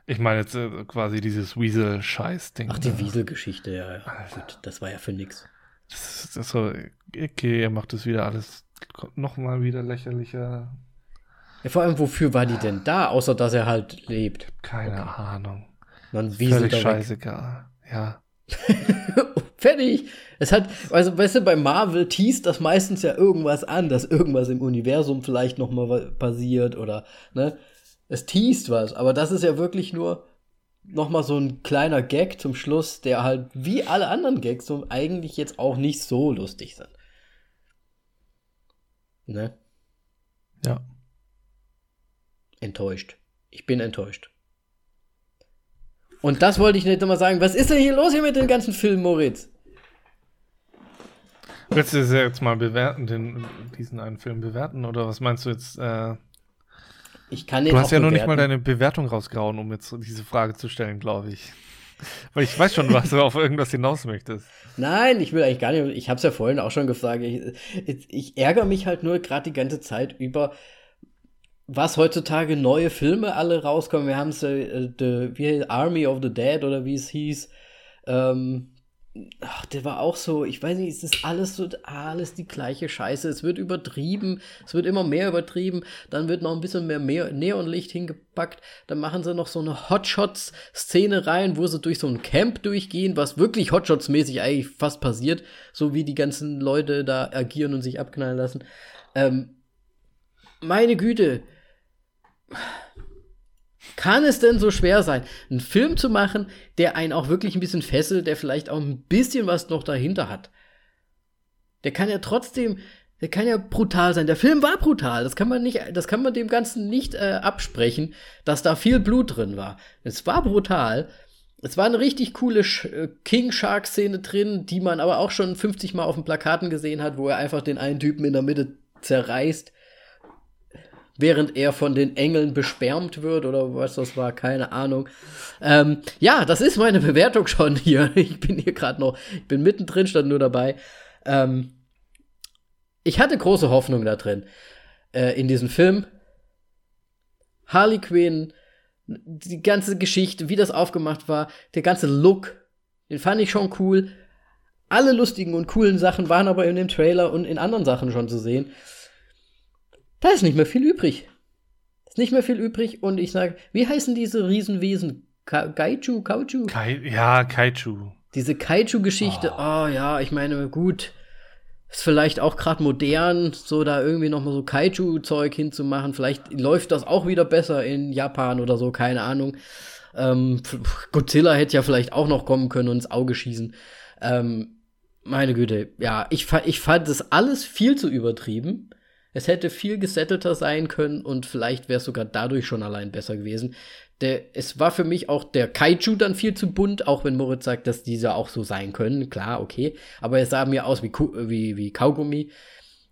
Ich meine jetzt äh, quasi dieses Wiesel-Scheiß-Ding. Ach, die ne? Wiesel-Geschichte, ja, ja. Alter. Gut, das war ja für nix. Das ist, das so, okay, er macht das wieder alles nochmal wieder lächerlicher. Ja, vor allem, wofür war die denn da, außer dass er halt lebt? Keine okay. Ahnung. Dann Völlig scheißegal, ja. *laughs* Fertig. Es hat, also, weißt du, bei Marvel teast das meistens ja irgendwas an, dass irgendwas im Universum vielleicht noch mal passiert oder, ne? Es teast was, aber das ist ja wirklich nur noch mal so ein kleiner Gag zum Schluss, der halt wie alle anderen Gags so eigentlich jetzt auch nicht so lustig sind. Ne? Ja. Enttäuscht. Ich bin enttäuscht. Und das wollte ich nicht immer sagen. Was ist denn hier los hier mit den ganzen Filmen, Moritz? Willst du das jetzt mal bewerten, den, diesen einen Film bewerten? Oder was meinst du jetzt? Äh, ich kann du hast ja noch nicht mal deine Bewertung rausgehauen, um jetzt diese Frage zu stellen, glaube ich. Weil ich weiß schon, was du auf irgendwas hinaus möchtest. Nein, ich will eigentlich gar nicht. Ich habe es ja vorhin auch schon gefragt. Ich, ich ärgere mich halt nur gerade die ganze Zeit über, was heutzutage neue Filme alle rauskommen. Wir haben es, äh, wie Army of the Dead oder wie es hieß. Ähm, ach, der war auch so, ich weiß nicht, es ist alles so, alles die gleiche Scheiße. Es wird übertrieben, es wird immer mehr übertrieben, dann wird noch ein bisschen mehr, mehr Neonlicht hingepackt, dann machen sie noch so eine Hotshots-Szene rein, wo sie durch so ein Camp durchgehen, was wirklich Hotshots-mäßig eigentlich fast passiert, so wie die ganzen Leute da agieren und sich abknallen lassen. Ähm, meine Güte. Kann es denn so schwer sein, einen Film zu machen, der einen auch wirklich ein bisschen fesselt, der vielleicht auch ein bisschen was noch dahinter hat? Der kann ja trotzdem, der kann ja brutal sein. Der Film war brutal. Das kann man nicht, das kann man dem Ganzen nicht äh, absprechen, dass da viel Blut drin war. Es war brutal. Es war eine richtig coole äh, King Shark Szene drin, die man aber auch schon 50 Mal auf den Plakaten gesehen hat, wo er einfach den einen Typen in der Mitte zerreißt während er von den Engeln besperrt wird oder was das war, keine Ahnung. Ähm, ja, das ist meine Bewertung schon hier. *laughs* Ich bin hier gerade noch, ich bin mittendrin, stand nur dabei. Ähm, ich hatte große Hoffnung da drin. Äh, in diesem Film. Harley Quinn, die ganze Geschichte, wie das aufgemacht war, der ganze Look, den fand ich schon cool. Alle lustigen und coolen Sachen waren aber in dem Trailer und in anderen Sachen schon zu sehen. Da ist nicht mehr viel übrig. Ist nicht mehr viel übrig und ich sage, wie heißen diese Riesenwesen? Ka Kaiju, Kaiju? Kai ja, Kaiju. Diese Kaiju-Geschichte, oh. oh. ja, ich meine, gut, ist vielleicht auch gerade modern, so da irgendwie noch mal so Kaiju-Zeug hinzumachen. Vielleicht läuft das auch wieder besser in Japan oder so, keine Ahnung. Ähm, Godzilla hätte ja vielleicht auch noch kommen können und ins Auge schießen. Ähm, meine Güte, ja, ich, ich fand das alles viel zu übertrieben. Es hätte viel gesettelter sein können und vielleicht wäre es sogar dadurch schon allein besser gewesen. Der, es war für mich auch der Kaiju dann viel zu bunt, auch wenn Moritz sagt, dass diese auch so sein können. Klar, okay. Aber es sah mir aus wie, wie, wie Kaugummi.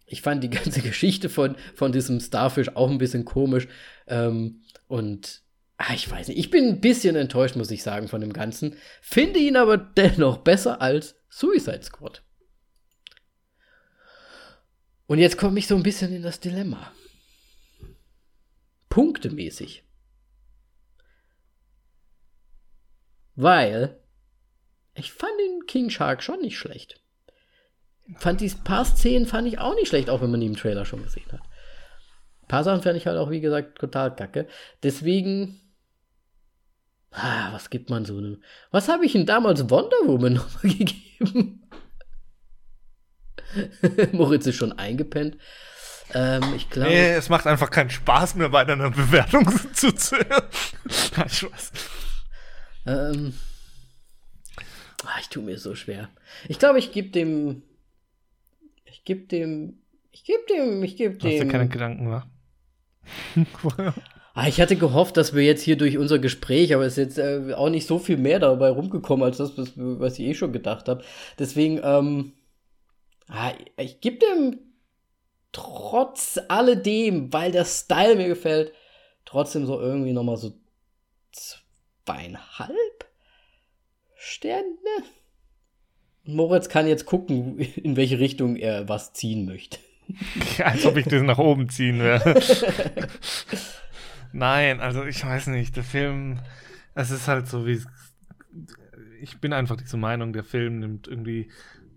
Ich fand die *laughs* ganze Geschichte von, von diesem Starfish auch ein bisschen komisch. Ähm, und ach, ich weiß nicht, ich bin ein bisschen enttäuscht, muss ich sagen, von dem Ganzen. Finde ihn aber dennoch besser als Suicide Squad. Und jetzt komme ich so ein bisschen in das Dilemma. Punktemäßig. Weil ich fand den King Shark schon nicht schlecht. Fand die paar Szenen fand ich auch nicht schlecht, auch wenn man die im Trailer schon gesehen hat. Ein paar Sachen fand ich halt auch, wie gesagt, total kacke. Deswegen. Ah, was gibt man so? Ne? Was habe ich denn damals Wonder Woman *laughs* nochmal gegeben? *laughs* Moritz ist schon eingepennt. Ähm, ich glaube. Nee, es macht einfach keinen Spaß mehr, bei deiner Bewertung *laughs* zuzuhören. Nein, Spaß. Ähm. Ach, ich tue mir so schwer. Ich glaube, ich gebe dem. Ich gebe dem. Ich gebe dem. Ich gebe dem. Hast du keine Gedanken, wa? ah, ich hatte gehofft, dass wir jetzt hier durch unser Gespräch, aber es ist jetzt äh, auch nicht so viel mehr dabei rumgekommen, als das, was ich eh schon gedacht habe. Deswegen, ähm, Ah, ich gebe dem trotz alledem, weil der Style mir gefällt, trotzdem so irgendwie nochmal so zweieinhalb Sterne. Moritz kann jetzt gucken, in welche Richtung er was ziehen möchte. *laughs* Als ob ich das nach oben ziehen werde. *laughs* Nein, also ich weiß nicht, der Film, es ist halt so wie, ich bin einfach dieser Meinung, der Film nimmt irgendwie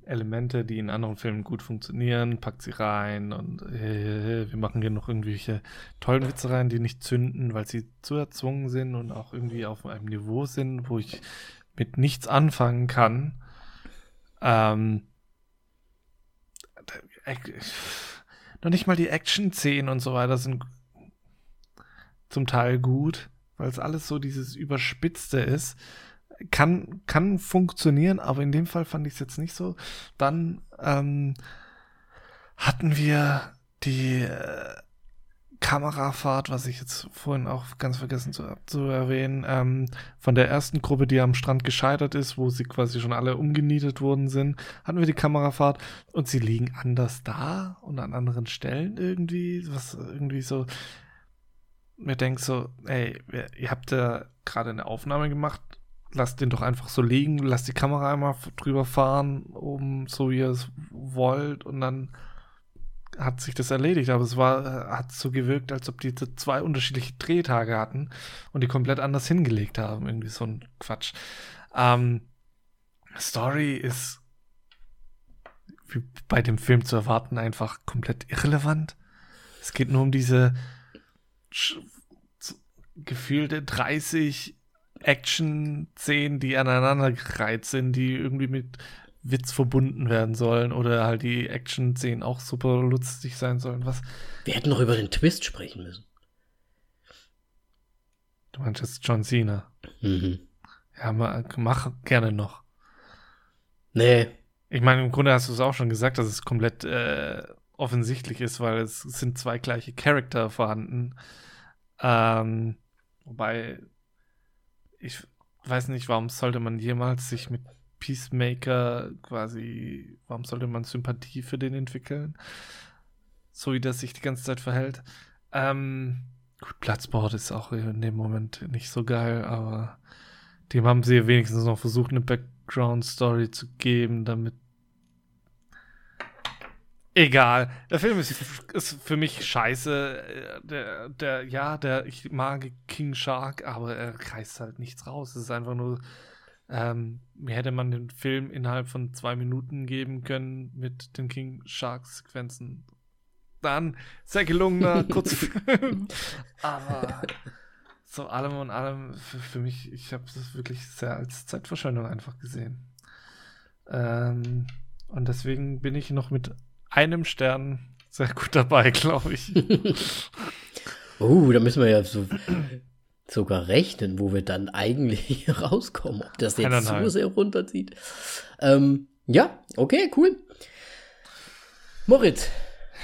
Elemente, die in anderen Filmen gut funktionieren, packt sie rein und äh, wir machen hier noch irgendwelche tollen Witze rein, die nicht zünden, weil sie zu erzwungen sind und auch irgendwie auf einem Niveau sind, wo ich mit nichts anfangen kann. Ähm, äh, noch nicht mal die Action-Szenen und so weiter sind zum Teil gut, weil es alles so dieses Überspitzte ist kann, kann funktionieren, aber in dem Fall fand ich es jetzt nicht so. Dann ähm, hatten wir die äh, Kamerafahrt, was ich jetzt vorhin auch ganz vergessen zu, zu erwähnen, ähm, von der ersten Gruppe, die am Strand gescheitert ist, wo sie quasi schon alle umgenietet worden sind, hatten wir die Kamerafahrt und sie liegen anders da und an anderen Stellen irgendwie, was irgendwie so, mir denkt so, ey, ihr habt ja gerade eine Aufnahme gemacht, lasst den doch einfach so liegen, lasst die Kamera einmal drüber fahren, um so wie ihr es wollt und dann hat sich das erledigt, aber es war, äh, hat so gewirkt, als ob die zwei unterschiedliche Drehtage hatten und die komplett anders hingelegt haben. Irgendwie so ein Quatsch. Ähm, Story ist wie bei dem Film zu erwarten einfach komplett irrelevant. Es geht nur um diese gefühlte 30 Action-Szenen, die aneinander gereiht sind, die irgendwie mit Witz verbunden werden sollen oder halt die Action-Szenen auch super lustig sein sollen. Was? Wir hätten noch über den Twist sprechen müssen. Du meinst jetzt John Cena? Mhm. Ja, mach gerne noch. Nee. Ich meine, im Grunde hast du es auch schon gesagt, dass es komplett äh, offensichtlich ist, weil es sind zwei gleiche Charakter vorhanden. Ähm, wobei, ich weiß nicht, warum sollte man jemals sich mit Peacemaker quasi, warum sollte man Sympathie für den entwickeln? So wie das sich die ganze Zeit verhält. Ähm, gut, Platzbord ist auch in dem Moment nicht so geil, aber dem haben sie wenigstens noch versucht, eine Background-Story zu geben, damit. Egal. Der Film ist, ist für mich scheiße. Der, der, ja, der, ich mag King Shark, aber er reißt halt nichts raus. Es ist einfach nur ähm, mir hätte man den Film innerhalb von zwei Minuten geben können mit den King Shark Sequenzen. Dann sehr gelungener *laughs* Kurzfilm. Aber so allem und allem für, für mich, ich habe das wirklich sehr als Zeitverschwendung einfach gesehen. Ähm, und deswegen bin ich noch mit einem Stern sehr gut dabei, *laughs* glaube ich. *laughs* oh, da müssen wir ja so sogar rechnen, wo wir dann eigentlich *laughs* rauskommen, ob das jetzt zu sehr runterzieht. Ähm, ja, okay, cool. Moritz,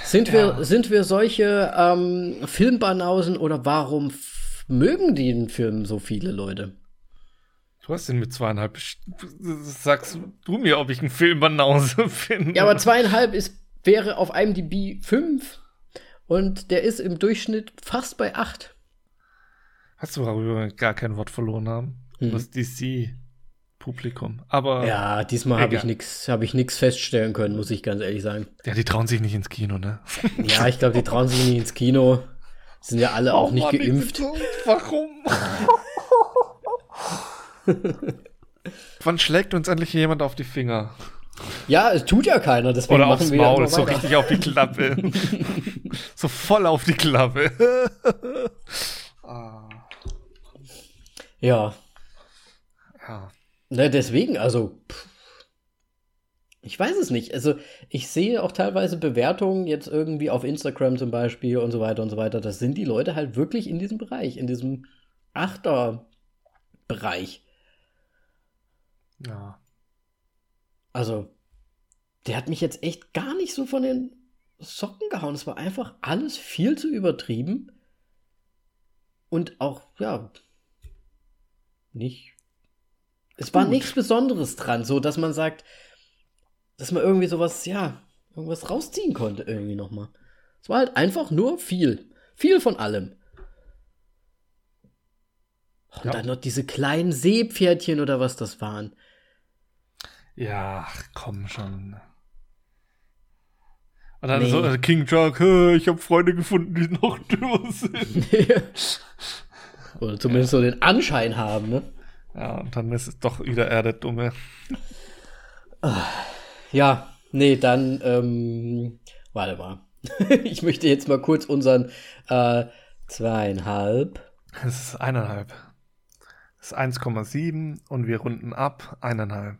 sind, ja. wir, sind wir solche ähm, Filmbanausen oder warum mögen den Film so viele Leute? Du hast ihn mit zweieinhalb. Sagst du mir, ob ich einen Filmbanause finde? Ja, aber zweieinhalb ist, wäre auf IMDb fünf und der ist im Durchschnitt fast bei acht. Hast du, worüber wir gar kein Wort verloren haben? Mhm. Das DC-Publikum. Aber. Ja, diesmal habe ich nichts hab feststellen können, muss ich ganz ehrlich sagen. Ja, die trauen sich nicht ins Kino, ne? *laughs* ja, ich glaube, die trauen sich nicht ins Kino. Sind ja alle oh, auch nicht Mann, geimpft. Warum? *laughs* Wann schlägt uns endlich jemand auf die Finger? Ja, es tut ja keiner, deswegen Oder aufs Maul, so richtig auf die Klappe. *laughs* so voll auf die Klappe. ah. Ja. Ja. Ne, deswegen, also. Pff, ich weiß es nicht. Also, ich sehe auch teilweise Bewertungen jetzt irgendwie auf Instagram zum Beispiel und so weiter und so weiter. Das sind die Leute halt wirklich in diesem Bereich, in diesem Achter-Bereich. Ja. Also, der hat mich jetzt echt gar nicht so von den Socken gehauen. Es war einfach alles viel zu übertrieben. Und auch, ja, nicht. Es war nichts Besonderes dran, so dass man sagt, dass man irgendwie sowas, ja, irgendwas rausziehen konnte, irgendwie nochmal. Es war halt einfach nur viel. Viel von allem. Und ja. dann noch diese kleinen Seepferdchen oder was das waren. Ja, komm schon. Und dann nee. so äh, King Shark, ich habe Freunde gefunden, die noch *laughs* dümmer sind. *laughs* Oder zumindest ja. so den Anschein haben, ne? Ja, und dann ist es doch wieder er der Dumme. Ja, nee, dann, ähm, warte mal. *laughs* ich möchte jetzt mal kurz unseren äh, zweieinhalb. Es ist eineinhalb. Es ist 1,7 und wir runden ab eineinhalb.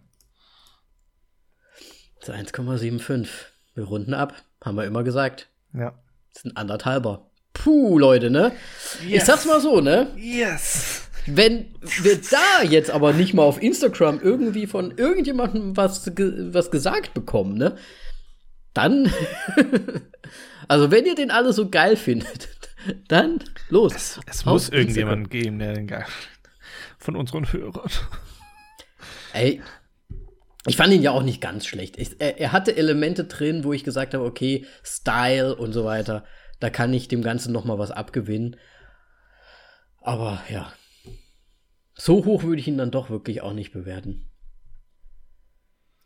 Das ist 1,75. Wir runden ab, haben wir immer gesagt. Ja. Das ist ein anderthalber. Puh, Leute, ne? Yes. Ich sag's mal so, ne? Yes. Wenn wir da jetzt aber nicht mal auf Instagram irgendwie von irgendjemandem was, was gesagt bekommen, ne? Dann, *laughs* also wenn ihr den alle so geil findet, *laughs* Dann los. Es, es muss irgendjemanden geben, der den geil von unseren Hörern. Ey, ich fand ihn ja auch nicht ganz schlecht. Ich, er, er, hatte Elemente drin, wo ich gesagt habe, okay, Style und so weiter. Da kann ich dem Ganzen noch mal was abgewinnen. Aber ja, so hoch würde ich ihn dann doch wirklich auch nicht bewerten.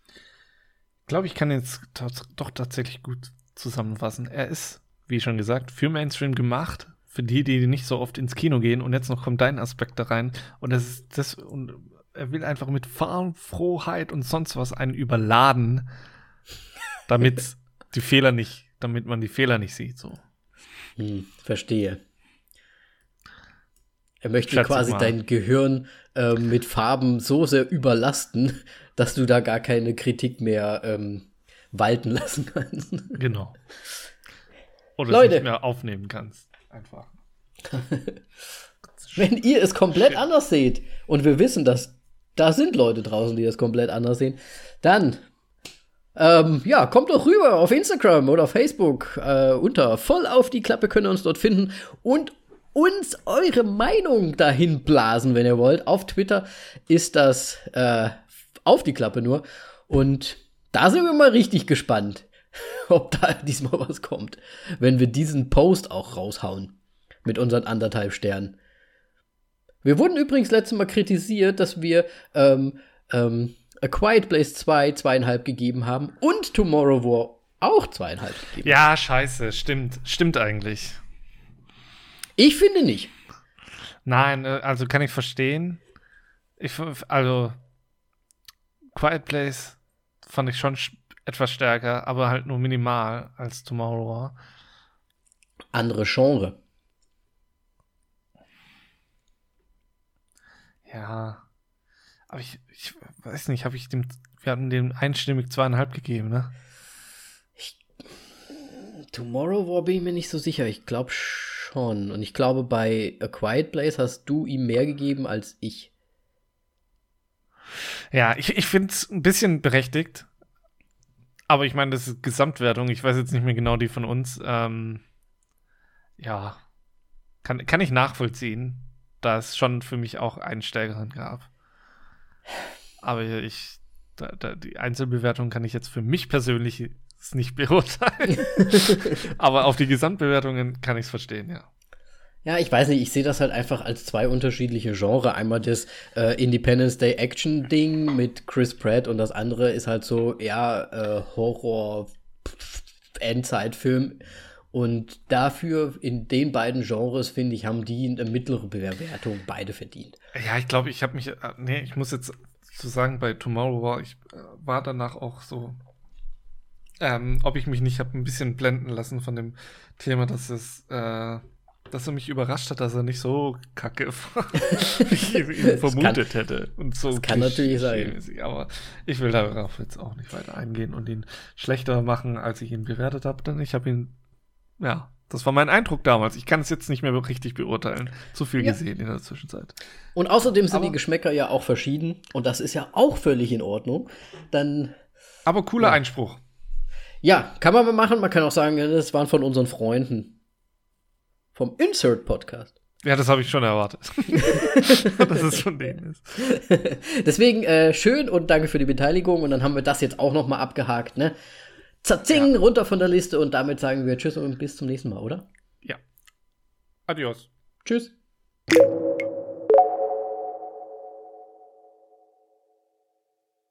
Ich glaube, ich kann jetzt doch tatsächlich gut zusammenfassen. Er ist, wie schon gesagt, für Mainstream gemacht, für die, die nicht so oft ins Kino gehen. Und jetzt noch kommt dein Aspekt da rein. Und das ist das und er will einfach mit Farbenfrohheit und sonst was einen überladen, damit *laughs* die Fehler nicht, damit man die Fehler nicht sieht. So. Hm, verstehe. Er möchte Schätze quasi dein Gehirn äh, mit Farben so sehr überlasten, dass du da gar keine Kritik mehr ähm, walten lassen kannst. Genau. Oder Leute. nicht mehr aufnehmen kannst. Einfach. *laughs* Wenn ihr es komplett Shit. anders seht und wir wissen, dass da sind Leute draußen, die das komplett anders sehen, dann ähm, ja, kommt doch rüber auf Instagram oder Facebook äh, unter voll auf die Klappe könnt ihr uns dort finden und uns eure Meinung dahin blasen, wenn ihr wollt. Auf Twitter ist das äh, auf die Klappe nur. Und da sind wir mal richtig gespannt, *laughs* ob da diesmal was kommt, wenn wir diesen Post auch raushauen mit unseren anderthalb Sternen. Wir wurden übrigens letztes Mal kritisiert, dass wir ähm, ähm, A Quiet Place 2 zweieinhalb gegeben haben und Tomorrow War auch zweieinhalb gegeben. Ja, scheiße, stimmt, stimmt eigentlich. Ich finde nicht. Nein, äh, also kann ich verstehen. Ich, also, Quiet Place fand ich schon etwas stärker, aber halt nur minimal als Tomorrow War. Andere Genre. Ja. Aber ich, ich weiß nicht, habe ich dem, wir hatten dem einstimmig zweieinhalb gegeben, ne? Ich, Tomorrow War bin ich mir nicht so sicher. Ich glaube schon. Und ich glaube, bei A Quiet Place hast du ihm mehr gegeben als ich. Ja, ich, ich finde es ein bisschen berechtigt. Aber ich meine, das ist Gesamtwertung. Ich weiß jetzt nicht mehr genau die von uns. Ähm, ja, kann, kann ich nachvollziehen, da es schon für mich auch einen stärkeren gab. Aber ich, da, da, die Einzelbewertung kann ich jetzt für mich persönlich nicht beurteilen. *laughs* Aber auf die Gesamtbewertungen kann ich es verstehen, ja. Ja, ich weiß nicht, ich sehe das halt einfach als zwei unterschiedliche Genre. Einmal das äh, Independence Day Action Ding mit Chris Pratt und das andere ist halt so, ja, äh, Horror Endzeitfilm. Und dafür, in den beiden Genres, finde ich, haben die eine mittlere Bewertung beide verdient. Ja, ich glaube, ich habe mich, äh, nee, ich muss jetzt zu sagen, bei Tomorrow war ich äh, war danach auch so ähm, ob ich mich nicht habe ein bisschen blenden lassen von dem Thema, dass es, äh, dass er mich überrascht hat, dass er nicht so kacke *laughs* war, wie ich ihn *laughs* vermutet kann, hätte. Und so das kann natürlich sein. Aber ich will darauf jetzt auch nicht weiter eingehen und ihn schlechter machen, als ich ihn bewertet habe, denn ich habe ihn, ja, das war mein Eindruck damals. Ich kann es jetzt nicht mehr richtig beurteilen. Zu viel ja. gesehen in der Zwischenzeit. Und außerdem sind aber, die Geschmäcker ja auch verschieden und das ist ja auch völlig in Ordnung. Dann. Aber cooler ja. Einspruch. Ja, kann man mal machen. Man kann auch sagen, das waren von unseren Freunden. Vom Insert Podcast. Ja, das habe ich schon erwartet. *laughs* dass es von denen ist. Deswegen äh, schön und danke für die Beteiligung. Und dann haben wir das jetzt auch noch mal abgehakt, ne? Zazing, ja. runter von der Liste. Und damit sagen wir Tschüss und bis zum nächsten Mal, oder? Ja. Adios. Tschüss.